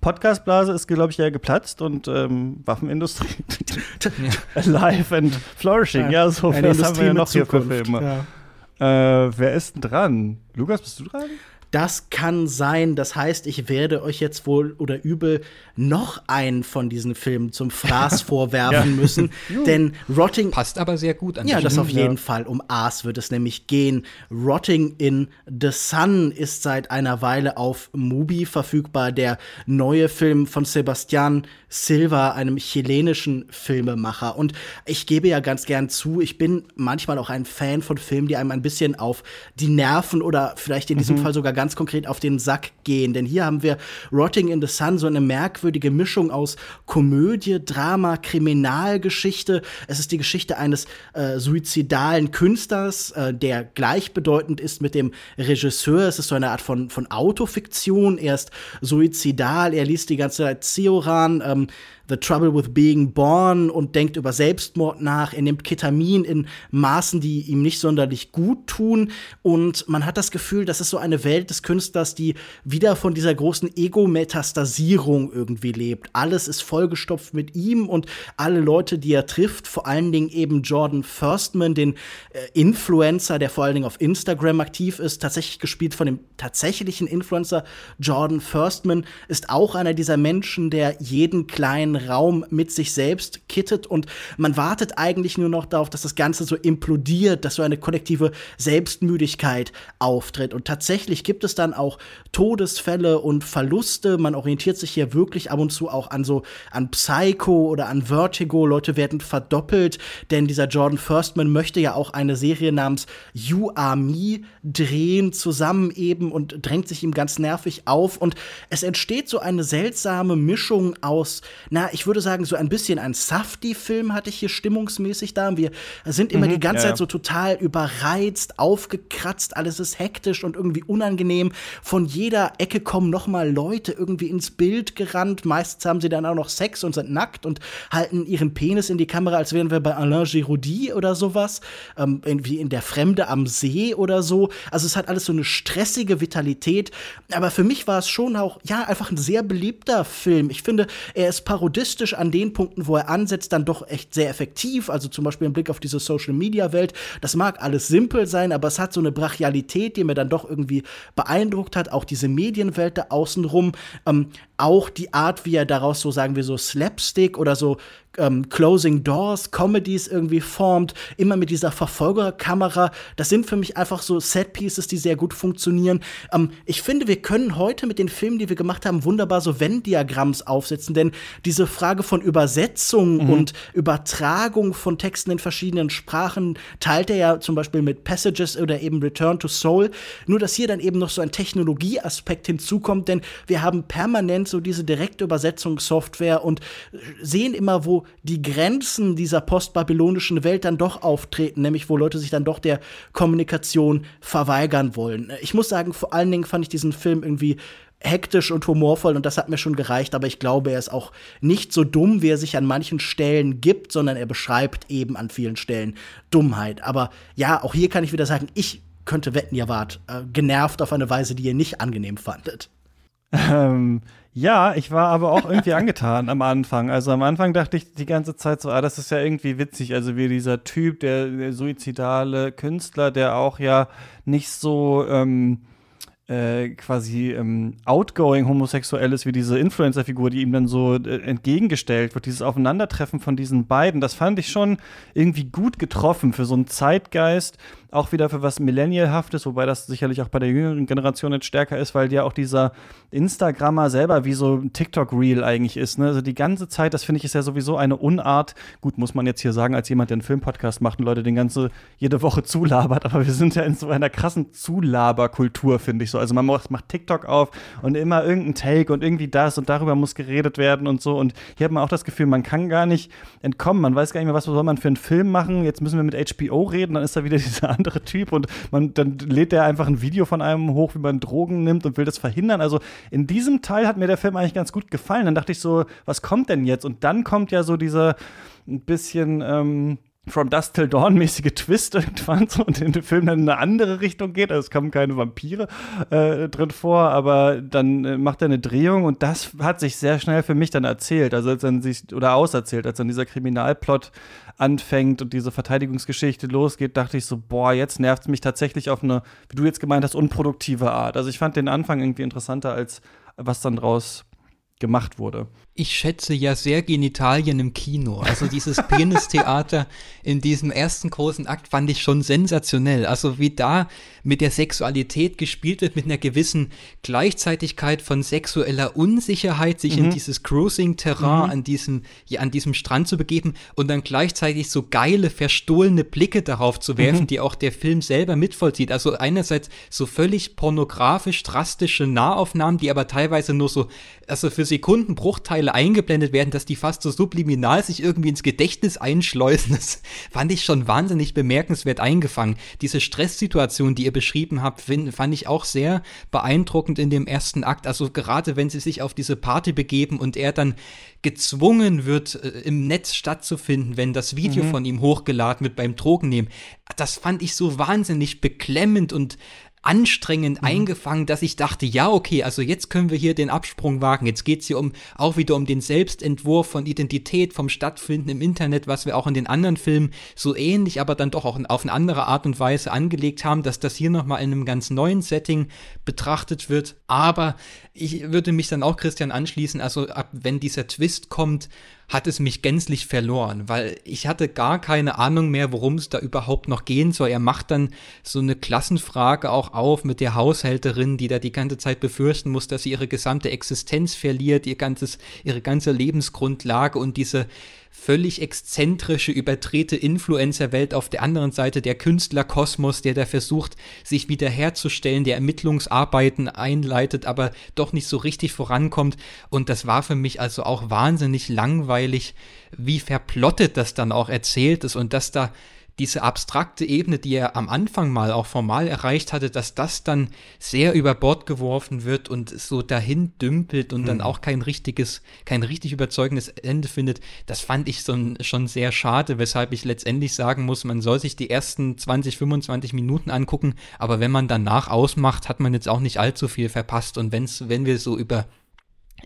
Podcastblase ist, glaube ich, ja geplatzt und ähm, Waffenindustrie (laughs) alive and flourishing. Ja, ja so das haben wir ja noch hier für Filme. Ja. Äh, wer ist denn dran? Lukas, bist du dran? Das kann sein. Das heißt, ich werde euch jetzt wohl oder übel noch einen von diesen Filmen zum Fraß (laughs) vorwerfen ja. müssen. (laughs) denn Rotting. Passt aber sehr gut an Ja, das auf jeden ja. Fall. Um Aas wird es nämlich gehen. Rotting in the Sun ist seit einer Weile auf Mubi verfügbar. Der neue Film von Sebastian Silva, einem chilenischen Filmemacher. Und ich gebe ja ganz gern zu, ich bin manchmal auch ein Fan von Filmen, die einem ein bisschen auf die Nerven oder vielleicht in diesem mhm. Fall sogar ganz konkret auf den Sack gehen. Denn hier haben wir Rotting in the Sun, so eine merkwürdige Mischung aus Komödie, Drama, Kriminalgeschichte. Es ist die Geschichte eines äh, suizidalen Künstlers, äh, der gleichbedeutend ist mit dem Regisseur. Es ist so eine Art von, von Autofiktion. Er ist suizidal, er liest die ganze Zeit Zioran. Ähm, The Trouble with Being Born und denkt über Selbstmord nach. Er nimmt Ketamin in Maßen, die ihm nicht sonderlich gut tun. Und man hat das Gefühl, das ist so eine Welt des Künstlers, die wieder von dieser großen Ego-Metastasierung irgendwie lebt. Alles ist vollgestopft mit ihm und alle Leute, die er trifft, vor allen Dingen eben Jordan Firstman, den äh, Influencer, der vor allen Dingen auf Instagram aktiv ist, tatsächlich gespielt von dem tatsächlichen Influencer Jordan Firstman, ist auch einer dieser Menschen, der jeden kleinen Raum mit sich selbst kittet und man wartet eigentlich nur noch darauf, dass das Ganze so implodiert, dass so eine kollektive Selbstmüdigkeit auftritt. Und tatsächlich gibt es dann auch Todesfälle und Verluste. Man orientiert sich hier wirklich ab und zu auch an so an Psycho oder an Vertigo. Leute werden verdoppelt, denn dieser Jordan Firstman möchte ja auch eine Serie namens You Are Me drehen, zusammen eben und drängt sich ihm ganz nervig auf. Und es entsteht so eine seltsame Mischung aus, na, ich würde sagen, so ein bisschen ein Safety-Film hatte ich hier stimmungsmäßig da. Wir sind immer mhm, die ganze ja. Zeit so total überreizt, aufgekratzt, alles ist hektisch und irgendwie unangenehm. Von jeder Ecke kommen noch mal Leute irgendwie ins Bild gerannt. Meistens haben sie dann auch noch Sex und sind nackt und halten ihren Penis in die Kamera, als wären wir bei Alain Giroudi oder sowas. Ähm, irgendwie in der Fremde am See oder so. Also es hat alles so eine stressige Vitalität. Aber für mich war es schon auch, ja, einfach ein sehr beliebter Film. Ich finde, er ist parodistisch an den Punkten, wo er ansetzt, dann doch echt sehr effektiv. Also zum Beispiel im Blick auf diese Social-Media-Welt. Das mag alles simpel sein, aber es hat so eine Brachialität, die mir dann doch irgendwie beeindruckt hat. Auch diese Medienwelt da außenrum. Ähm, auch die Art, wie er daraus so, sagen wir so, Slapstick oder so ähm, Closing Doors, Comedies irgendwie formt, immer mit dieser Verfolgerkamera. Das sind für mich einfach so Set-Pieces, die sehr gut funktionieren. Ähm, ich finde, wir können heute mit den Filmen, die wir gemacht haben, wunderbar so Venn-Diagramms aufsetzen, denn diese Frage von Übersetzung mhm. und Übertragung von Texten in verschiedenen Sprachen teilt er ja zum Beispiel mit Passages oder eben Return to Soul. Nur, dass hier dann eben noch so ein Technologieaspekt hinzukommt, denn wir haben permanent so diese Direktübersetzungssoftware und sehen immer, wo die Grenzen dieser postbabylonischen Welt dann doch auftreten, nämlich wo Leute sich dann doch der Kommunikation verweigern wollen. Ich muss sagen, vor allen Dingen fand ich diesen Film irgendwie hektisch und humorvoll und das hat mir schon gereicht, aber ich glaube, er ist auch nicht so dumm, wie er sich an manchen Stellen gibt, sondern er beschreibt eben an vielen Stellen Dummheit. Aber ja, auch hier kann ich wieder sagen, ich könnte wetten, ihr wart äh, genervt auf eine Weise, die ihr nicht angenehm fandet. Ähm, ja, ich war aber auch irgendwie angetan am Anfang. Also am Anfang dachte ich die ganze Zeit so, ah, das ist ja irgendwie witzig. Also wie dieser Typ, der, der suizidale Künstler, der auch ja nicht so ähm, äh, quasi ähm, outgoing homosexuell ist wie diese Influencer-Figur, die ihm dann so äh, entgegengestellt wird. Dieses Aufeinandertreffen von diesen beiden, das fand ich schon irgendwie gut getroffen für so einen Zeitgeist auch wieder für was Millennialhaftes, wobei das sicherlich auch bei der jüngeren Generation jetzt stärker ist, weil ja auch dieser Instagrammer selber wie so ein TikTok-Reel eigentlich ist. Ne? Also die ganze Zeit, das finde ich, ist ja sowieso eine Unart. Gut, muss man jetzt hier sagen, als jemand, der einen Filmpodcast macht und Leute den ganze jede Woche zulabert, aber wir sind ja in so einer krassen Zulaberkultur, finde ich so. Also man macht, macht TikTok auf und immer irgendein Take und irgendwie das und darüber muss geredet werden und so. Und hier hat man auch das Gefühl, man kann gar nicht entkommen. Man weiß gar nicht mehr, was soll man für einen Film machen. Jetzt müssen wir mit HBO reden, dann ist da wieder dieser andere Typ und man, dann lädt der einfach ein Video von einem hoch, wie man Drogen nimmt und will das verhindern. Also in diesem Teil hat mir der Film eigentlich ganz gut gefallen. Dann dachte ich so, was kommt denn jetzt? Und dann kommt ja so dieser ein bisschen ähm, From Dust Till Dawn mäßige Twist (laughs) irgendwann so und in dem Film dann in eine andere Richtung geht. Also es kommen keine Vampire äh, drin vor, aber dann äh, macht er eine Drehung und das hat sich sehr schnell für mich dann erzählt. Also als dann sich oder auserzählt, als dann dieser Kriminalplot anfängt und diese Verteidigungsgeschichte losgeht, dachte ich so, boah, jetzt nervt es mich tatsächlich auf eine, wie du jetzt gemeint hast, unproduktive Art. Also ich fand den Anfang irgendwie interessanter als was dann draus gemacht wurde ich schätze ja sehr Genitalien im Kino. Also dieses Penistheater (laughs) in diesem ersten großen Akt fand ich schon sensationell. Also wie da mit der Sexualität gespielt wird, mit einer gewissen Gleichzeitigkeit von sexueller Unsicherheit, sich mhm. in dieses Cruising-Terrain mhm. an diesem, ja, an diesem Strand zu begeben und dann gleichzeitig so geile, verstohlene Blicke darauf zu werfen, mhm. die auch der Film selber mitvollzieht. Also einerseits so völlig pornografisch drastische Nahaufnahmen, die aber teilweise nur so, also für Sekundenbruchteile eingeblendet werden, dass die fast so subliminal sich irgendwie ins Gedächtnis einschleusen. Das fand ich schon wahnsinnig bemerkenswert eingefangen. Diese Stresssituation, die ihr beschrieben habt, find, fand ich auch sehr beeindruckend in dem ersten Akt. Also gerade wenn sie sich auf diese Party begeben und er dann gezwungen wird, äh, im Netz stattzufinden, wenn das Video mhm. von ihm hochgeladen wird beim Drogennehmen. Das fand ich so wahnsinnig beklemmend und anstrengend mhm. eingefangen, dass ich dachte, ja, okay, also jetzt können wir hier den Absprung wagen. Jetzt geht's hier um auch wieder um den Selbstentwurf von Identität, vom Stattfinden im Internet, was wir auch in den anderen Filmen so ähnlich, aber dann doch auch auf eine andere Art und Weise angelegt haben, dass das hier nochmal in einem ganz neuen Setting betrachtet wird. Aber ich würde mich dann auch Christian anschließen, also ab wenn dieser Twist kommt, hat es mich gänzlich verloren, weil ich hatte gar keine Ahnung mehr, worum es da überhaupt noch gehen soll. Er macht dann so eine Klassenfrage auch auf mit der Haushälterin, die da die ganze Zeit befürchten muss, dass sie ihre gesamte Existenz verliert, ihr ganzes, ihre ganze Lebensgrundlage und diese völlig exzentrische, überdrehte Influencer-Welt auf der anderen Seite, der Künstlerkosmos, der da versucht, sich wiederherzustellen, der Ermittlungsarbeiten einleitet, aber doch nicht so richtig vorankommt. Und das war für mich also auch wahnsinnig langweilig, wie verplottet das dann auch erzählt ist und dass da diese abstrakte Ebene, die er am Anfang mal auch formal erreicht hatte, dass das dann sehr über Bord geworfen wird und so dahin dümpelt und mhm. dann auch kein richtiges, kein richtig überzeugendes Ende findet, das fand ich so, schon sehr schade, weshalb ich letztendlich sagen muss, man soll sich die ersten 20, 25 Minuten angucken, aber wenn man danach ausmacht, hat man jetzt auch nicht allzu viel verpasst und wenn's, wenn wir so über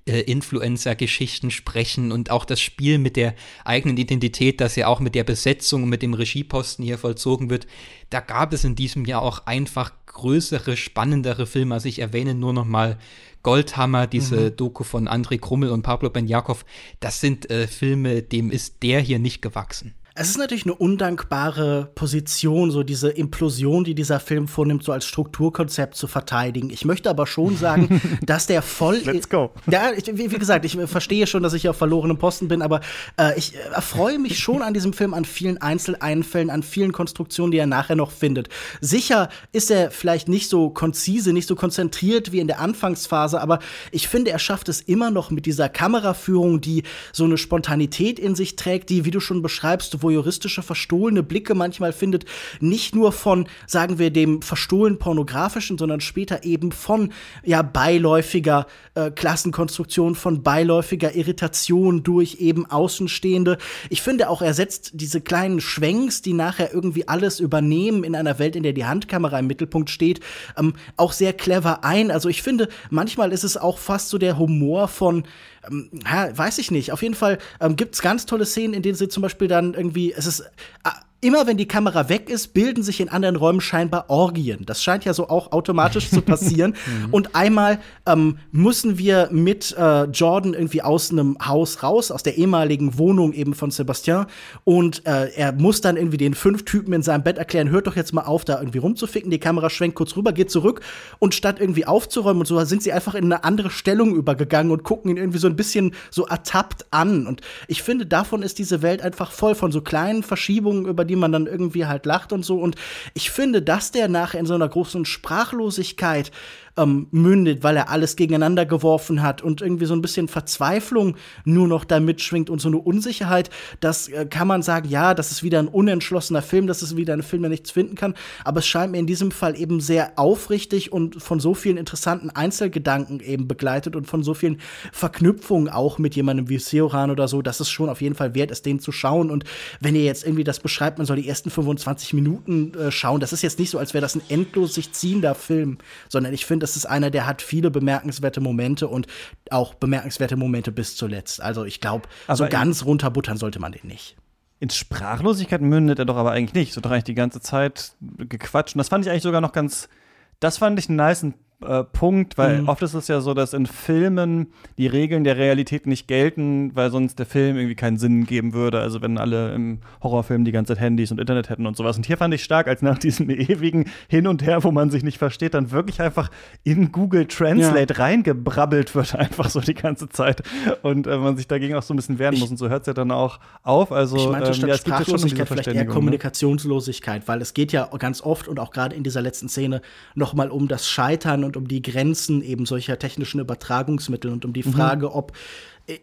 äh, Influencer-Geschichten sprechen und auch das Spiel mit der eigenen Identität, das ja auch mit der Besetzung und mit dem Regieposten hier vollzogen wird, da gab es in diesem Jahr auch einfach größere, spannendere Filme. Also ich erwähne nur noch mal Goldhammer, diese mhm. Doku von André Krummel und Pablo Benjakov. Das sind äh, Filme, dem ist der hier nicht gewachsen. Es ist natürlich eine undankbare Position, so diese Implosion, die dieser Film vornimmt, so als Strukturkonzept zu verteidigen. Ich möchte aber schon (laughs) sagen, dass der voll. Let's go. Ja, ich, wie, wie, gesagt, ich verstehe schon, dass ich auf verlorenem Posten bin, aber äh, ich erfreue mich schon an diesem Film, an vielen Einzeleinfällen, an vielen Konstruktionen, die er nachher noch findet. Sicher ist er vielleicht nicht so konzise, nicht so konzentriert wie in der Anfangsphase, aber ich finde, er schafft es immer noch mit dieser Kameraführung, die so eine Spontanität in sich trägt, die, wie du schon beschreibst, voyeuristische, verstohlene Blicke manchmal findet, nicht nur von, sagen wir, dem verstohlen pornografischen, sondern später eben von ja beiläufiger äh, Klassenkonstruktion, von beiläufiger Irritation durch eben Außenstehende. Ich finde auch, er setzt diese kleinen Schwenks, die nachher irgendwie alles übernehmen in einer Welt, in der die Handkamera im Mittelpunkt steht, ähm, auch sehr clever ein. Also ich finde, manchmal ist es auch fast so der Humor von ähm, ja, weiß ich nicht. Auf jeden Fall ähm, gibt es ganz tolle Szenen, in denen sie zum Beispiel dann irgendwie, es ist äh, immer wenn die Kamera weg ist, bilden sich in anderen Räumen scheinbar Orgien. Das scheint ja so auch automatisch zu (laughs) passieren. Mhm. Und einmal ähm, müssen wir mit äh, Jordan irgendwie aus einem Haus raus, aus der ehemaligen Wohnung eben von Sebastian. Und äh, er muss dann irgendwie den fünf Typen in seinem Bett erklären, hört doch jetzt mal auf, da irgendwie rumzuficken. Die Kamera schwenkt kurz rüber, geht zurück. Und statt irgendwie aufzuräumen und so, sind sie einfach in eine andere Stellung übergegangen und gucken ihn irgendwie so ein bisschen so ertappt an. Und ich finde, davon ist diese Welt einfach voll von so kleinen Verschiebungen, über die die man dann irgendwie halt lacht und so. Und ich finde, dass der nachher in so einer großen Sprachlosigkeit ähm, mündet, weil er alles gegeneinander geworfen hat und irgendwie so ein bisschen Verzweiflung nur noch da mitschwingt und so eine Unsicherheit, das äh, kann man sagen, ja, das ist wieder ein unentschlossener Film, das ist wieder ein Film, der nichts finden kann, aber es scheint mir in diesem Fall eben sehr aufrichtig und von so vielen interessanten Einzelgedanken eben begleitet und von so vielen Verknüpfungen auch mit jemandem wie Seoran oder so, dass es schon auf jeden Fall wert ist, den zu schauen. Und wenn ihr jetzt irgendwie das beschreibt, man soll die ersten 25 Minuten äh, schauen, das ist jetzt nicht so, als wäre das ein endlos sich ziehender Film, sondern ich finde, das ist einer, der hat viele bemerkenswerte Momente und auch bemerkenswerte Momente bis zuletzt. Also ich glaube, so ganz runterbuttern sollte man den nicht. In Sprachlosigkeit mündet er doch aber eigentlich nicht. So dreht die ganze Zeit gequatscht. Und das fand ich eigentlich sogar noch ganz, das fand ich einen nice äh, Punkt, weil mhm. oft ist es ja so, dass in Filmen die Regeln der Realität nicht gelten, weil sonst der Film irgendwie keinen Sinn geben würde. Also wenn alle im Horrorfilm die ganze Zeit Handys und Internet hätten und sowas. Und hier fand ich stark, als nach diesem (laughs) ewigen Hin und Her, wo man sich nicht versteht, dann wirklich einfach in Google Translate ja. reingebrabbelt wird, einfach so die ganze Zeit. Und äh, man sich dagegen auch so ein bisschen wehren ich, muss. Und so hört es ja dann auch auf. Also, ich meinte ähm, statt ja, Sprachlosigkeit vielleicht eher ne? Kommunikationslosigkeit, weil es geht ja ganz oft und auch gerade in dieser letzten Szene noch mal um das Scheitern und um die Grenzen eben solcher technischen Übertragungsmittel und um die mhm. Frage, ob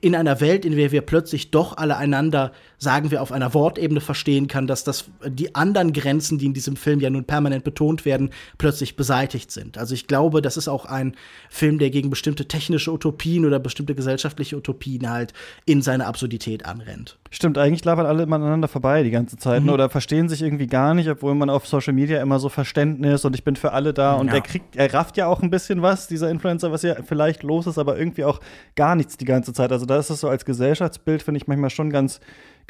in einer Welt, in der wir plötzlich doch alle einander, sagen wir, auf einer Wortebene verstehen kann, dass das die anderen Grenzen, die in diesem Film ja nun permanent betont werden, plötzlich beseitigt sind. Also ich glaube, das ist auch ein Film, der gegen bestimmte technische Utopien oder bestimmte gesellschaftliche Utopien halt in seine Absurdität anrennt. Stimmt, eigentlich labern alle immer aneinander vorbei die ganze Zeit ne? mhm. oder verstehen sich irgendwie gar nicht, obwohl man auf Social Media immer so Verständnis und ich bin für alle da und ja. er kriegt, er rafft ja auch ein bisschen was, dieser Influencer, was ja vielleicht los ist, aber irgendwie auch gar nichts die ganze Zeit. Also da ist es so als Gesellschaftsbild, finde ich manchmal schon ganz,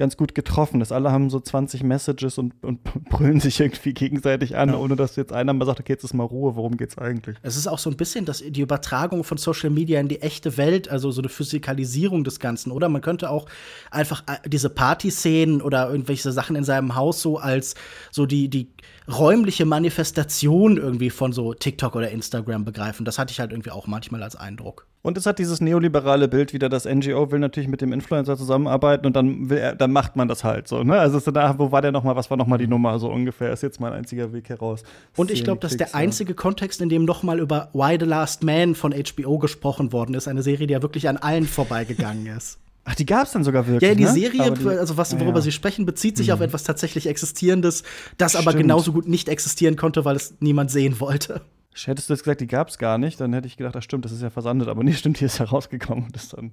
ganz gut getroffen, dass alle haben so 20 Messages und, und (laughs) brüllen sich irgendwie gegenseitig an, ja. ohne dass jetzt einer mal sagt, okay, jetzt ist mal Ruhe, worum geht's eigentlich? Es ist auch so ein bisschen das, die Übertragung von Social Media in die echte Welt, also so eine Physikalisierung des Ganzen, oder? Man könnte auch einfach äh, diese Partyszenen oder irgendwelche Sachen in seinem Haus so als so die, die räumliche Manifestation irgendwie von so TikTok oder Instagram begreifen. Das hatte ich halt irgendwie auch manchmal als Eindruck. Und es hat dieses neoliberale Bild wieder, das NGO will natürlich mit dem Influencer zusammenarbeiten und dann will er, dann macht man das halt so. Ne? Also so da, wo war der nochmal, was war nochmal die Nummer so ungefähr? Ist jetzt mein einziger Weg heraus. Und ich glaube, das ist der einzige Kontext, in dem nochmal über Why the Last Man von HBO gesprochen worden ist. Eine Serie, die ja wirklich an allen vorbeigegangen ist. Ach, die gab es dann sogar wirklich. Ja, die ne? Serie, die, also was, worüber ja. sie sprechen, bezieht sich mhm. auf etwas tatsächlich Existierendes, das Stimmt. aber genauso gut nicht existieren konnte, weil es niemand sehen wollte. Hättest du jetzt gesagt, die gab es gar nicht, dann hätte ich gedacht, das stimmt, das ist ja versandet. Aber nee, stimmt, hier ist herausgekommen und ist dann,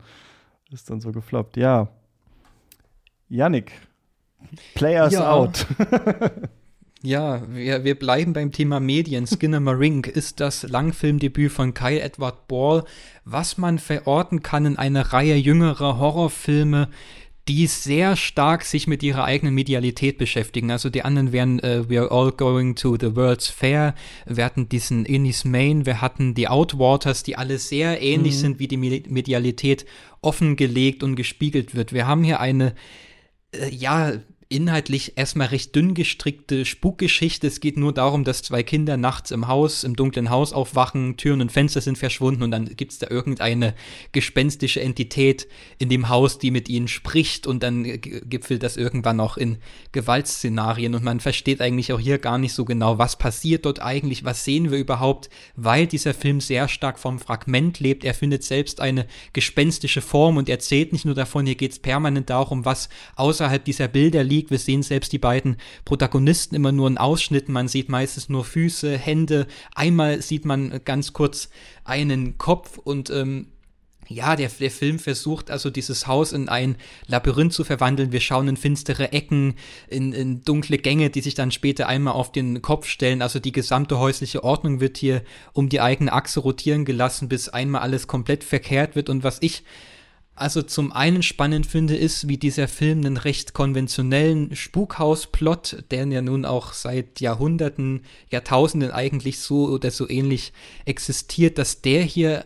ist dann so gefloppt. Ja. Yannick, Players ja. out. (laughs) ja, wir, wir bleiben beim Thema Medien. Skinner Marink ist das Langfilmdebüt von Kyle Edward Ball, was man verorten kann in eine Reihe jüngerer Horrorfilme, die sehr stark sich mit ihrer eigenen Medialität beschäftigen. Also die anderen wären uh, We Are All Going to the World's Fair, wir hatten diesen Innis Main, wir hatten die Outwaters, die alle sehr ähnlich mhm. sind, wie die Medialität offengelegt und gespiegelt wird. Wir haben hier eine, äh, ja, inhaltlich erstmal recht dünn gestrickte Spukgeschichte. Es geht nur darum, dass zwei Kinder nachts im Haus, im dunklen Haus aufwachen, Türen und Fenster sind verschwunden und dann gibt es da irgendeine gespenstische Entität in dem Haus, die mit ihnen spricht und dann gipfelt das irgendwann auch in Gewaltszenarien und man versteht eigentlich auch hier gar nicht so genau, was passiert dort eigentlich, was sehen wir überhaupt, weil dieser Film sehr stark vom Fragment lebt. Er findet selbst eine gespenstische Form und erzählt nicht nur davon, hier geht es permanent darum, was außerhalb dieser Bilder liegt, Musik. Wir sehen selbst die beiden Protagonisten immer nur in Ausschnitten. Man sieht meistens nur Füße, Hände. Einmal sieht man ganz kurz einen Kopf und ähm, ja, der, der Film versucht also dieses Haus in ein Labyrinth zu verwandeln. Wir schauen in finstere Ecken, in, in dunkle Gänge, die sich dann später einmal auf den Kopf stellen. Also die gesamte häusliche Ordnung wird hier um die eigene Achse rotieren gelassen, bis einmal alles komplett verkehrt wird. Und was ich also zum einen spannend finde, ist, wie dieser Film einen recht konventionellen Spukhausplot, der ja nun auch seit Jahrhunderten, Jahrtausenden eigentlich so oder so ähnlich existiert, dass der hier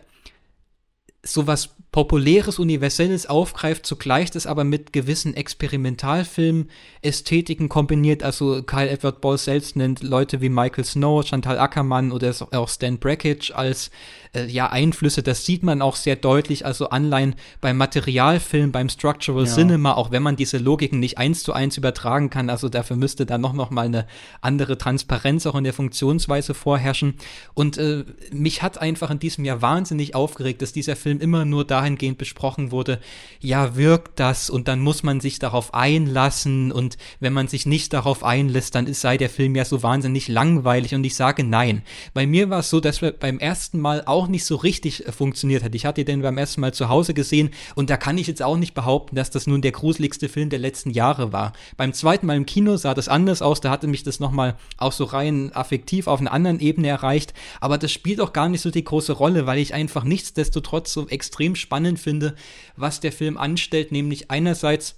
sowas populäres, universelles aufgreift, zugleich das aber mit gewissen Experimentalfilm-Ästhetiken kombiniert. Also Kyle Edward Ball selbst nennt Leute wie Michael Snow, Chantal Ackermann oder auch Stan Brakhage als äh, ja, Einflüsse, das sieht man auch sehr deutlich, also Anleihen beim Materialfilm, beim Structural ja. Cinema, auch wenn man diese Logiken nicht eins zu eins übertragen kann, also dafür müsste da noch, noch mal eine andere Transparenz auch in der Funktionsweise vorherrschen. Und äh, mich hat einfach in diesem Jahr wahnsinnig aufgeregt, dass dieser Film immer nur dahingehend besprochen wurde, ja, wirkt das und dann muss man sich darauf einlassen und wenn man sich nicht darauf einlässt, dann ist, sei der Film ja so wahnsinnig langweilig und ich sage nein. Bei mir war es so, dass wir beim ersten Mal auch auch nicht so richtig äh, funktioniert hat. Ich hatte den beim ersten Mal zu Hause gesehen und da kann ich jetzt auch nicht behaupten, dass das nun der gruseligste Film der letzten Jahre war. Beim zweiten Mal im Kino sah das anders aus, da hatte mich das nochmal auch so rein affektiv auf einer anderen Ebene erreicht, aber das spielt auch gar nicht so die große Rolle, weil ich einfach nichtsdestotrotz so extrem spannend finde, was der Film anstellt, nämlich einerseits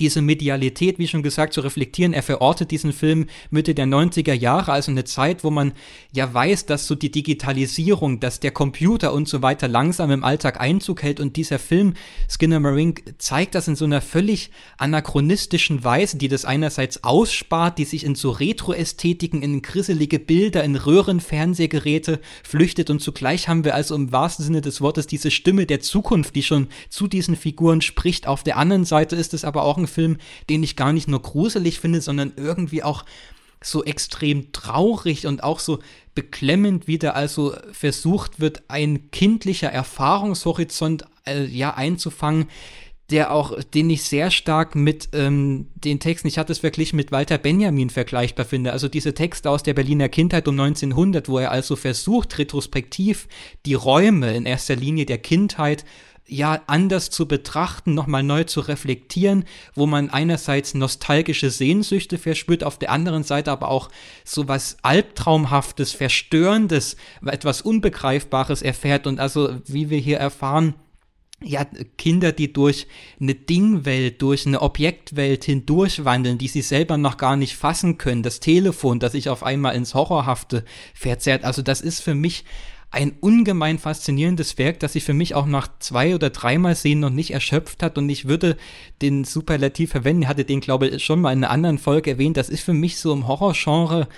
diese Medialität, wie schon gesagt, zu reflektieren. Er verortet diesen Film Mitte der 90er Jahre, also eine Zeit, wo man ja weiß, dass so die Digitalisierung, dass der Computer und so weiter langsam im Alltag Einzug hält und dieser Film Skinner Marink zeigt das in so einer völlig anachronistischen Weise, die das einerseits ausspart, die sich in so Retro-Ästhetiken, in grisselige Bilder, in Röhrenfernsehgeräte flüchtet und zugleich haben wir also im wahrsten Sinne des Wortes diese Stimme der Zukunft, die schon zu diesen Figuren spricht. Auf der anderen Seite ist es aber auch ein Film, den ich gar nicht nur gruselig finde, sondern irgendwie auch so extrem traurig und auch so beklemmend, wie da also versucht wird, ein kindlicher Erfahrungshorizont äh, ja einzufangen, der auch, den ich sehr stark mit ähm, den Texten, ich hatte es wirklich mit Walter Benjamin vergleichbar finde. Also diese Texte aus der Berliner Kindheit um 1900, wo er also versucht, retrospektiv die Räume in erster Linie der Kindheit ja anders zu betrachten, nochmal neu zu reflektieren, wo man einerseits nostalgische Sehnsüchte verspürt, auf der anderen Seite aber auch so was Albtraumhaftes, Verstörendes, etwas Unbegreifbares erfährt und also, wie wir hier erfahren, ja, Kinder, die durch eine Dingwelt, durch eine Objektwelt hindurchwandeln, die sie selber noch gar nicht fassen können. Das Telefon, das sich auf einmal ins Horrorhafte verzerrt. Also das ist für mich ein ungemein faszinierendes Werk, das sich für mich auch nach zwei oder dreimal sehen noch nicht erschöpft hat. Und ich würde den Superlativ verwenden, ich hatte den glaube ich schon mal in einer anderen Folge erwähnt, das ist für mich so im Horrorgenre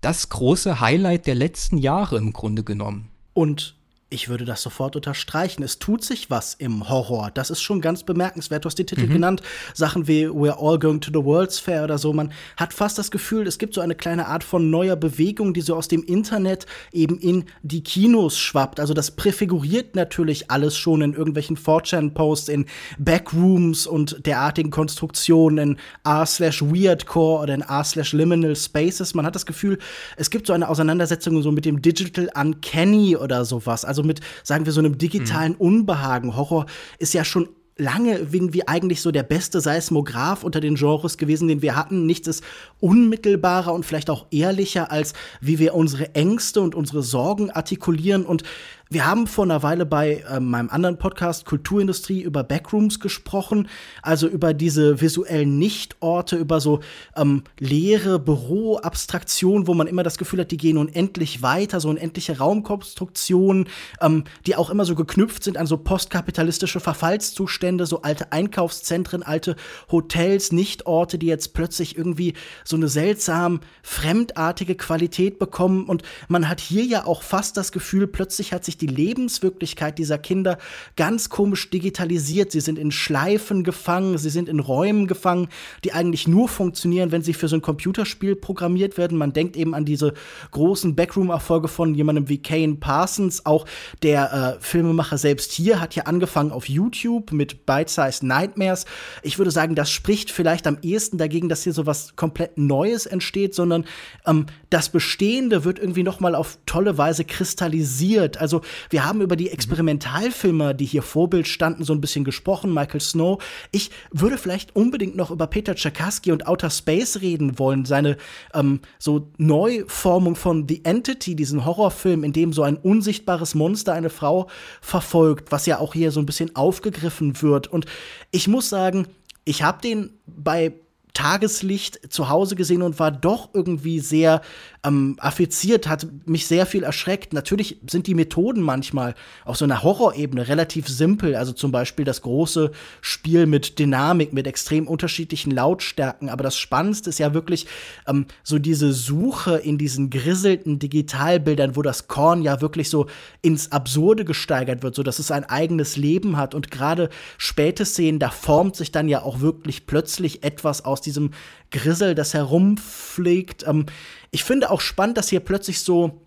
das große Highlight der letzten Jahre im Grunde genommen. Und ich würde das sofort unterstreichen. Es tut sich was im Horror. Das ist schon ganz bemerkenswert. Du hast die Titel mhm. genannt. Sachen wie We're All Going to the World's Fair oder so. Man hat fast das Gefühl, es gibt so eine kleine Art von neuer Bewegung, die so aus dem Internet eben in die Kinos schwappt. Also das präfiguriert natürlich alles schon in irgendwelchen 4chan-Posts, in Backrooms und derartigen Konstruktionen, in r/weirdcore oder in r/liminal spaces. Man hat das Gefühl, es gibt so eine Auseinandersetzung so mit dem Digital Uncanny oder sowas. Also also mit, sagen wir, so einem digitalen mhm. Unbehagen. Horror ist ja schon lange irgendwie eigentlich so der beste Seismograph unter den Genres gewesen, den wir hatten. Nichts ist unmittelbarer und vielleicht auch ehrlicher, als wie wir unsere Ängste und unsere Sorgen artikulieren. Und wir haben vor einer Weile bei äh, meinem anderen Podcast Kulturindustrie über Backrooms gesprochen, also über diese visuellen Nichtorte, über so ähm, leere Büroabstraktionen, wo man immer das Gefühl hat, die gehen unendlich weiter, so unendliche Raumkonstruktionen, ähm, die auch immer so geknüpft sind an so postkapitalistische Verfallszustände, so alte Einkaufszentren, alte Hotels, Nichtorte, die jetzt plötzlich irgendwie so eine seltsam fremdartige Qualität bekommen. Und man hat hier ja auch fast das Gefühl, plötzlich hat sich sich die Lebenswirklichkeit dieser Kinder ganz komisch digitalisiert. Sie sind in Schleifen gefangen, sie sind in Räumen gefangen, die eigentlich nur funktionieren, wenn sie für so ein Computerspiel programmiert werden. Man denkt eben an diese großen Backroom-Erfolge von jemandem wie Kane Parsons. Auch der äh, Filmemacher selbst hier hat ja angefangen auf YouTube mit Bite-Sized Nightmares. Ich würde sagen, das spricht vielleicht am ehesten dagegen, dass hier so was komplett Neues entsteht, sondern ähm, das Bestehende wird irgendwie noch mal auf tolle Weise kristallisiert. Also wir haben über die Experimentalfilme, die hier Vorbild standen, so ein bisschen gesprochen, Michael Snow. Ich würde vielleicht unbedingt noch über Peter Tchaikovsky und Outer Space reden wollen, seine ähm, so Neuformung von The Entity, diesen Horrorfilm, in dem so ein unsichtbares Monster eine Frau verfolgt, was ja auch hier so ein bisschen aufgegriffen wird. Und ich muss sagen, ich habe den bei Tageslicht zu Hause gesehen und war doch irgendwie sehr ähm, affiziert, hat mich sehr viel erschreckt. Natürlich sind die Methoden manchmal auf so einer Horrorebene relativ simpel. Also zum Beispiel das große Spiel mit Dynamik, mit extrem unterschiedlichen Lautstärken. Aber das Spannendste ist ja wirklich ähm, so diese Suche in diesen grisselten Digitalbildern, wo das Korn ja wirklich so ins Absurde gesteigert wird, so dass es ein eigenes Leben hat. Und gerade späte Szenen, da formt sich dann ja auch wirklich plötzlich etwas aus diesem Grissel, das herumfliegt. Ähm, ich finde auch spannend, dass hier plötzlich so,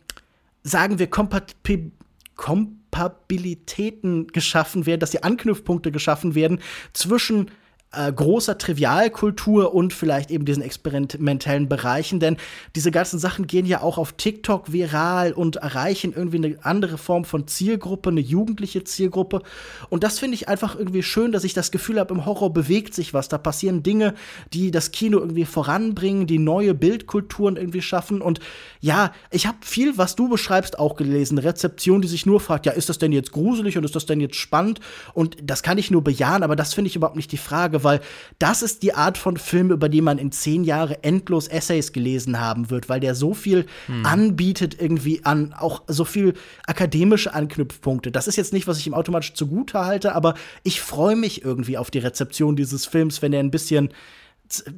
sagen wir, Kompatib Kompabilitäten geschaffen werden, dass die Anknüpfpunkte geschaffen werden zwischen äh, großer Trivialkultur und vielleicht eben diesen experimentellen Bereichen, denn diese ganzen Sachen gehen ja auch auf TikTok viral und erreichen irgendwie eine andere Form von Zielgruppe, eine jugendliche Zielgruppe. Und das finde ich einfach irgendwie schön, dass ich das Gefühl habe, im Horror bewegt sich was. Da passieren Dinge, die das Kino irgendwie voranbringen, die neue Bildkulturen irgendwie schaffen. Und ja, ich habe viel, was du beschreibst, auch gelesen. Rezeption, die sich nur fragt, ja, ist das denn jetzt gruselig und ist das denn jetzt spannend? Und das kann ich nur bejahen, aber das finde ich überhaupt nicht die Frage weil das ist die Art von Film, über die man in zehn Jahre endlos Essays gelesen haben wird, weil der so viel hm. anbietet irgendwie an, auch so viel akademische Anknüpfpunkte. Das ist jetzt nicht, was ich ihm automatisch zugute halte, aber ich freue mich irgendwie auf die Rezeption dieses Films, wenn er ein bisschen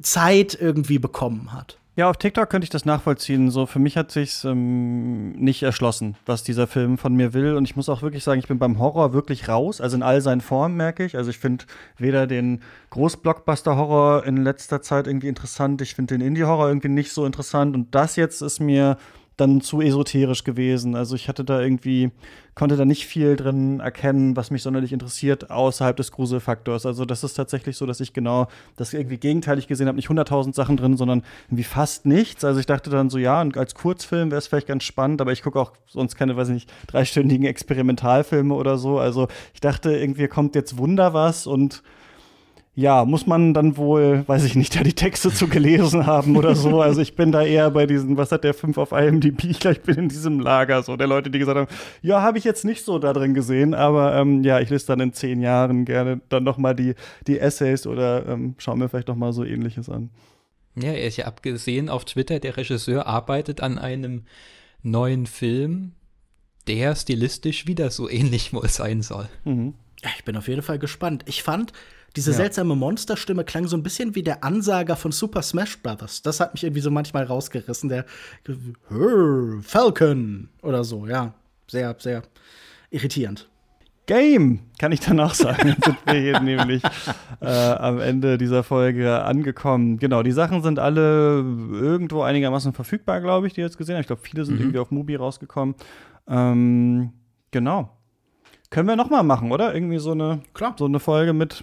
Zeit irgendwie bekommen hat. Ja, auf TikTok könnte ich das nachvollziehen. So, für mich hat sich's ähm, nicht erschlossen, was dieser Film von mir will. Und ich muss auch wirklich sagen, ich bin beim Horror wirklich raus. Also in all seinen Formen merke ich. Also ich finde weder den Großblockbuster-Horror in letzter Zeit irgendwie interessant. Ich finde den Indie-Horror irgendwie nicht so interessant. Und das jetzt ist mir dann zu esoterisch gewesen. Also ich hatte da irgendwie, konnte da nicht viel drin erkennen, was mich sonderlich interessiert, außerhalb des Gruselfaktors. Also das ist tatsächlich so, dass ich genau das irgendwie gegenteilig gesehen habe, nicht 100.000 Sachen drin, sondern irgendwie fast nichts. Also ich dachte dann so, ja, als Kurzfilm wäre es vielleicht ganz spannend, aber ich gucke auch sonst keine, weiß ich nicht, dreistündigen Experimentalfilme oder so. Also ich dachte, irgendwie kommt jetzt Wunder was und ja, muss man dann wohl, weiß ich nicht, da die Texte zu gelesen haben oder so. Also ich bin da eher bei diesen, was hat der 5 auf IMDb? Ich glaube, ich bin in diesem Lager so der Leute, die gesagt haben, ja, habe ich jetzt nicht so da drin gesehen, aber ähm, ja, ich lese dann in zehn Jahren gerne dann noch mal die, die Essays oder ähm, schaue mir vielleicht noch mal so ähnliches an. Ja, ich habe gesehen auf Twitter, der Regisseur arbeitet an einem neuen Film, der stilistisch wieder so ähnlich wohl sein soll. Mhm. Ja, ich bin auf jeden Fall gespannt. Ich fand, diese ja. seltsame Monsterstimme klang so ein bisschen wie der Ansager von Super Smash Brothers. Das hat mich irgendwie so manchmal rausgerissen. Der Falcon oder so, ja. Sehr, sehr irritierend. Game, kann ich danach sagen. sind wir hier (laughs) nämlich äh, am Ende dieser Folge angekommen. Genau, die Sachen sind alle irgendwo einigermaßen verfügbar, glaube ich, die ihr jetzt gesehen habt. Ich glaube, viele sind mhm. irgendwie auf Mubi rausgekommen. Ähm, genau. Können wir noch mal machen, oder? Irgendwie so eine, Klar. so eine Folge mit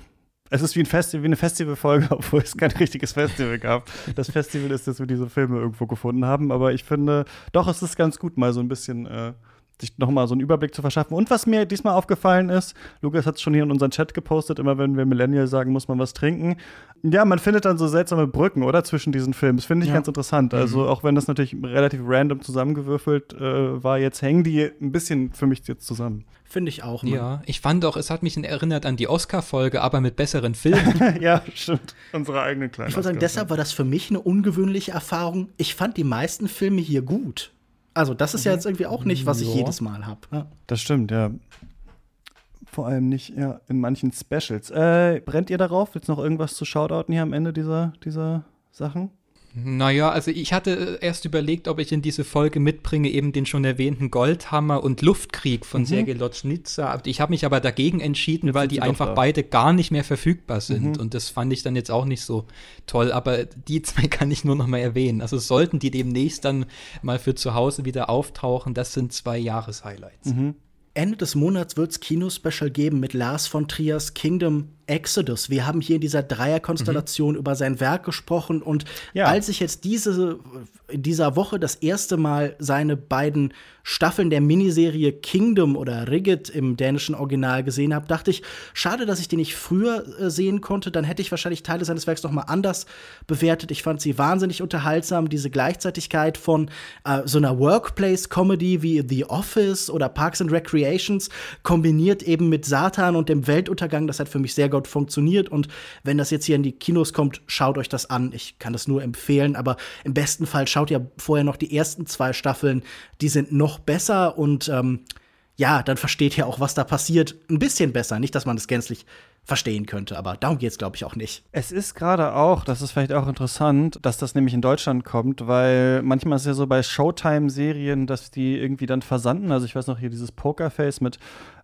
es ist wie, ein Festi wie eine Festivalfolge, (laughs) obwohl es kein richtiges Festival gab. Das Festival ist, dass wir diese Filme irgendwo gefunden haben. Aber ich finde, doch, es ist ganz gut, mal so ein bisschen äh, sich nochmal so einen Überblick zu verschaffen. Und was mir diesmal aufgefallen ist, Lukas hat es schon hier in unseren Chat gepostet, immer wenn wir Millennial sagen, muss man was trinken. Ja, man findet dann so seltsame Brücken, oder? Zwischen diesen Filmen. Das finde ich ja. ganz interessant. Also, mhm. auch wenn das natürlich relativ random zusammengewürfelt äh, war, jetzt hängen die ein bisschen für mich jetzt zusammen. Finde ich auch. Mann. Ja, ich fand auch, es hat mich erinnert an die Oscar-Folge, aber mit besseren Filmen. (laughs) ja, stimmt. Unsere eigenen kleinen. Ich würde sagen, deshalb war das für mich eine ungewöhnliche Erfahrung. Ich fand die meisten Filme hier gut. Also, das ist ja jetzt irgendwie auch nicht, was ich jedes Mal habe. Ja. Das stimmt, ja. Vor allem nicht ja, in manchen Specials. Äh, brennt ihr darauf, jetzt noch irgendwas zu Shoutouten hier am Ende dieser, dieser Sachen? Naja, also ich hatte erst überlegt, ob ich in diese Folge mitbringe, eben den schon erwähnten Goldhammer und Luftkrieg von mhm. Sergei Lotschnitzer. Ich habe mich aber dagegen entschieden, jetzt weil die einfach beide gar nicht mehr verfügbar sind. Mhm. Und das fand ich dann jetzt auch nicht so toll. Aber die (laughs) zwei kann ich nur noch mal erwähnen. Also sollten die demnächst dann mal für zu Hause wieder auftauchen, das sind zwei Jahreshighlights. Mhm. Ende des Monats wird es Kinospecial geben mit Lars von Triers Kingdom Exodus. Wir haben hier in dieser Dreierkonstellation mhm. über sein Werk gesprochen und ja. als ich jetzt diese in dieser Woche das erste Mal seine beiden Staffeln der Miniserie Kingdom oder Rigget im dänischen Original gesehen habe, dachte ich, schade, dass ich den nicht früher äh, sehen konnte. Dann hätte ich wahrscheinlich Teile seines Werks noch mal anders bewertet. Ich fand sie wahnsinnig unterhaltsam. Diese Gleichzeitigkeit von äh, so einer Workplace-Comedy wie The Office oder Parks and Recreations kombiniert eben mit Satan und dem Weltuntergang. Das hat für mich sehr gut funktioniert. Und wenn das jetzt hier in die Kinos kommt, schaut euch das an. Ich kann das nur empfehlen. Aber im besten Fall schaut ihr vorher noch die ersten zwei Staffeln. Die sind noch besser und ähm, ja, dann versteht ihr auch, was da passiert, ein bisschen besser. Nicht, dass man das gänzlich verstehen könnte, aber darum geht es, glaube ich, auch nicht. Es ist gerade auch, das ist vielleicht auch interessant, dass das nämlich in Deutschland kommt, weil manchmal ist ja so bei Showtime-Serien, dass die irgendwie dann versanden. Also ich weiß noch hier dieses Pokerface mit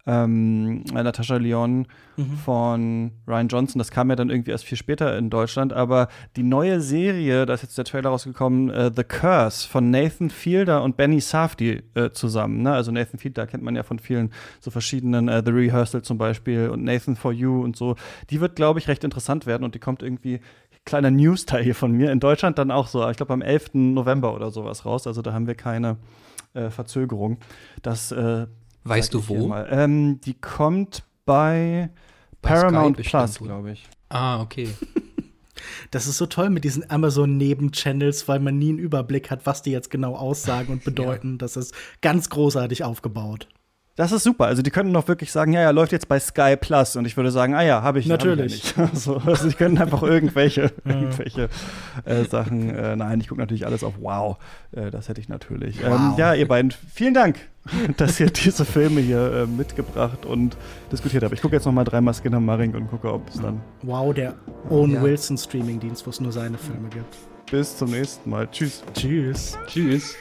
ähm, Natascha Lyon mhm. von Ryan Johnson. Das kam ja dann irgendwie erst viel später in Deutschland. Aber die neue Serie, da ist jetzt der Trailer rausgekommen, äh, The Curse von Nathan Fielder und Benny Safdie äh, zusammen. Ne? Also Nathan Fielder kennt man ja von vielen so verschiedenen, äh, The Rehearsal zum Beispiel und Nathan for You und so. Die wird, glaube ich, recht interessant werden und die kommt irgendwie kleiner News-Teil hier von mir. In Deutschland dann auch so, ich glaube am 11. November oder sowas raus. Also da haben wir keine äh, Verzögerung. Das äh, Weißt du wo? Ähm, die kommt bei, bei Paramount Plus, glaube ich. Ah, okay. (laughs) Das ist so toll mit diesen Amazon-Nebenchannels, weil man nie einen Überblick hat, was die jetzt genau aussagen und (laughs) bedeuten. ja. Das ist ganz großartig aufgebaut. Das ist super. Also die könnten doch wirklich sagen, ja, ja, läuft jetzt bei Sky Plus und ich würde sagen, ah ja, habe ich natürlich. Hab ich ja (laughs) also, also die können einfach irgendwelche, (laughs) irgendwelche äh, Sachen. Äh, nein, ich gucke natürlich alles auf Wow. Äh, das hätte ich natürlich. Ähm, wow. Ähm, ja, ihr beiden, vielen Dank, (laughs) dass ihr diese Filme hier äh, mitgebracht und diskutiert habt. Ich gucke jetzt noch mal dreimal Skinner Maring und gucke, ob es dann. Wow, der Owen ja. Wilson Streaming-Dienst, wo es nur seine Filme gibt. Bis zum nächsten Mal. Tschüss. Tschüss. Tschüss.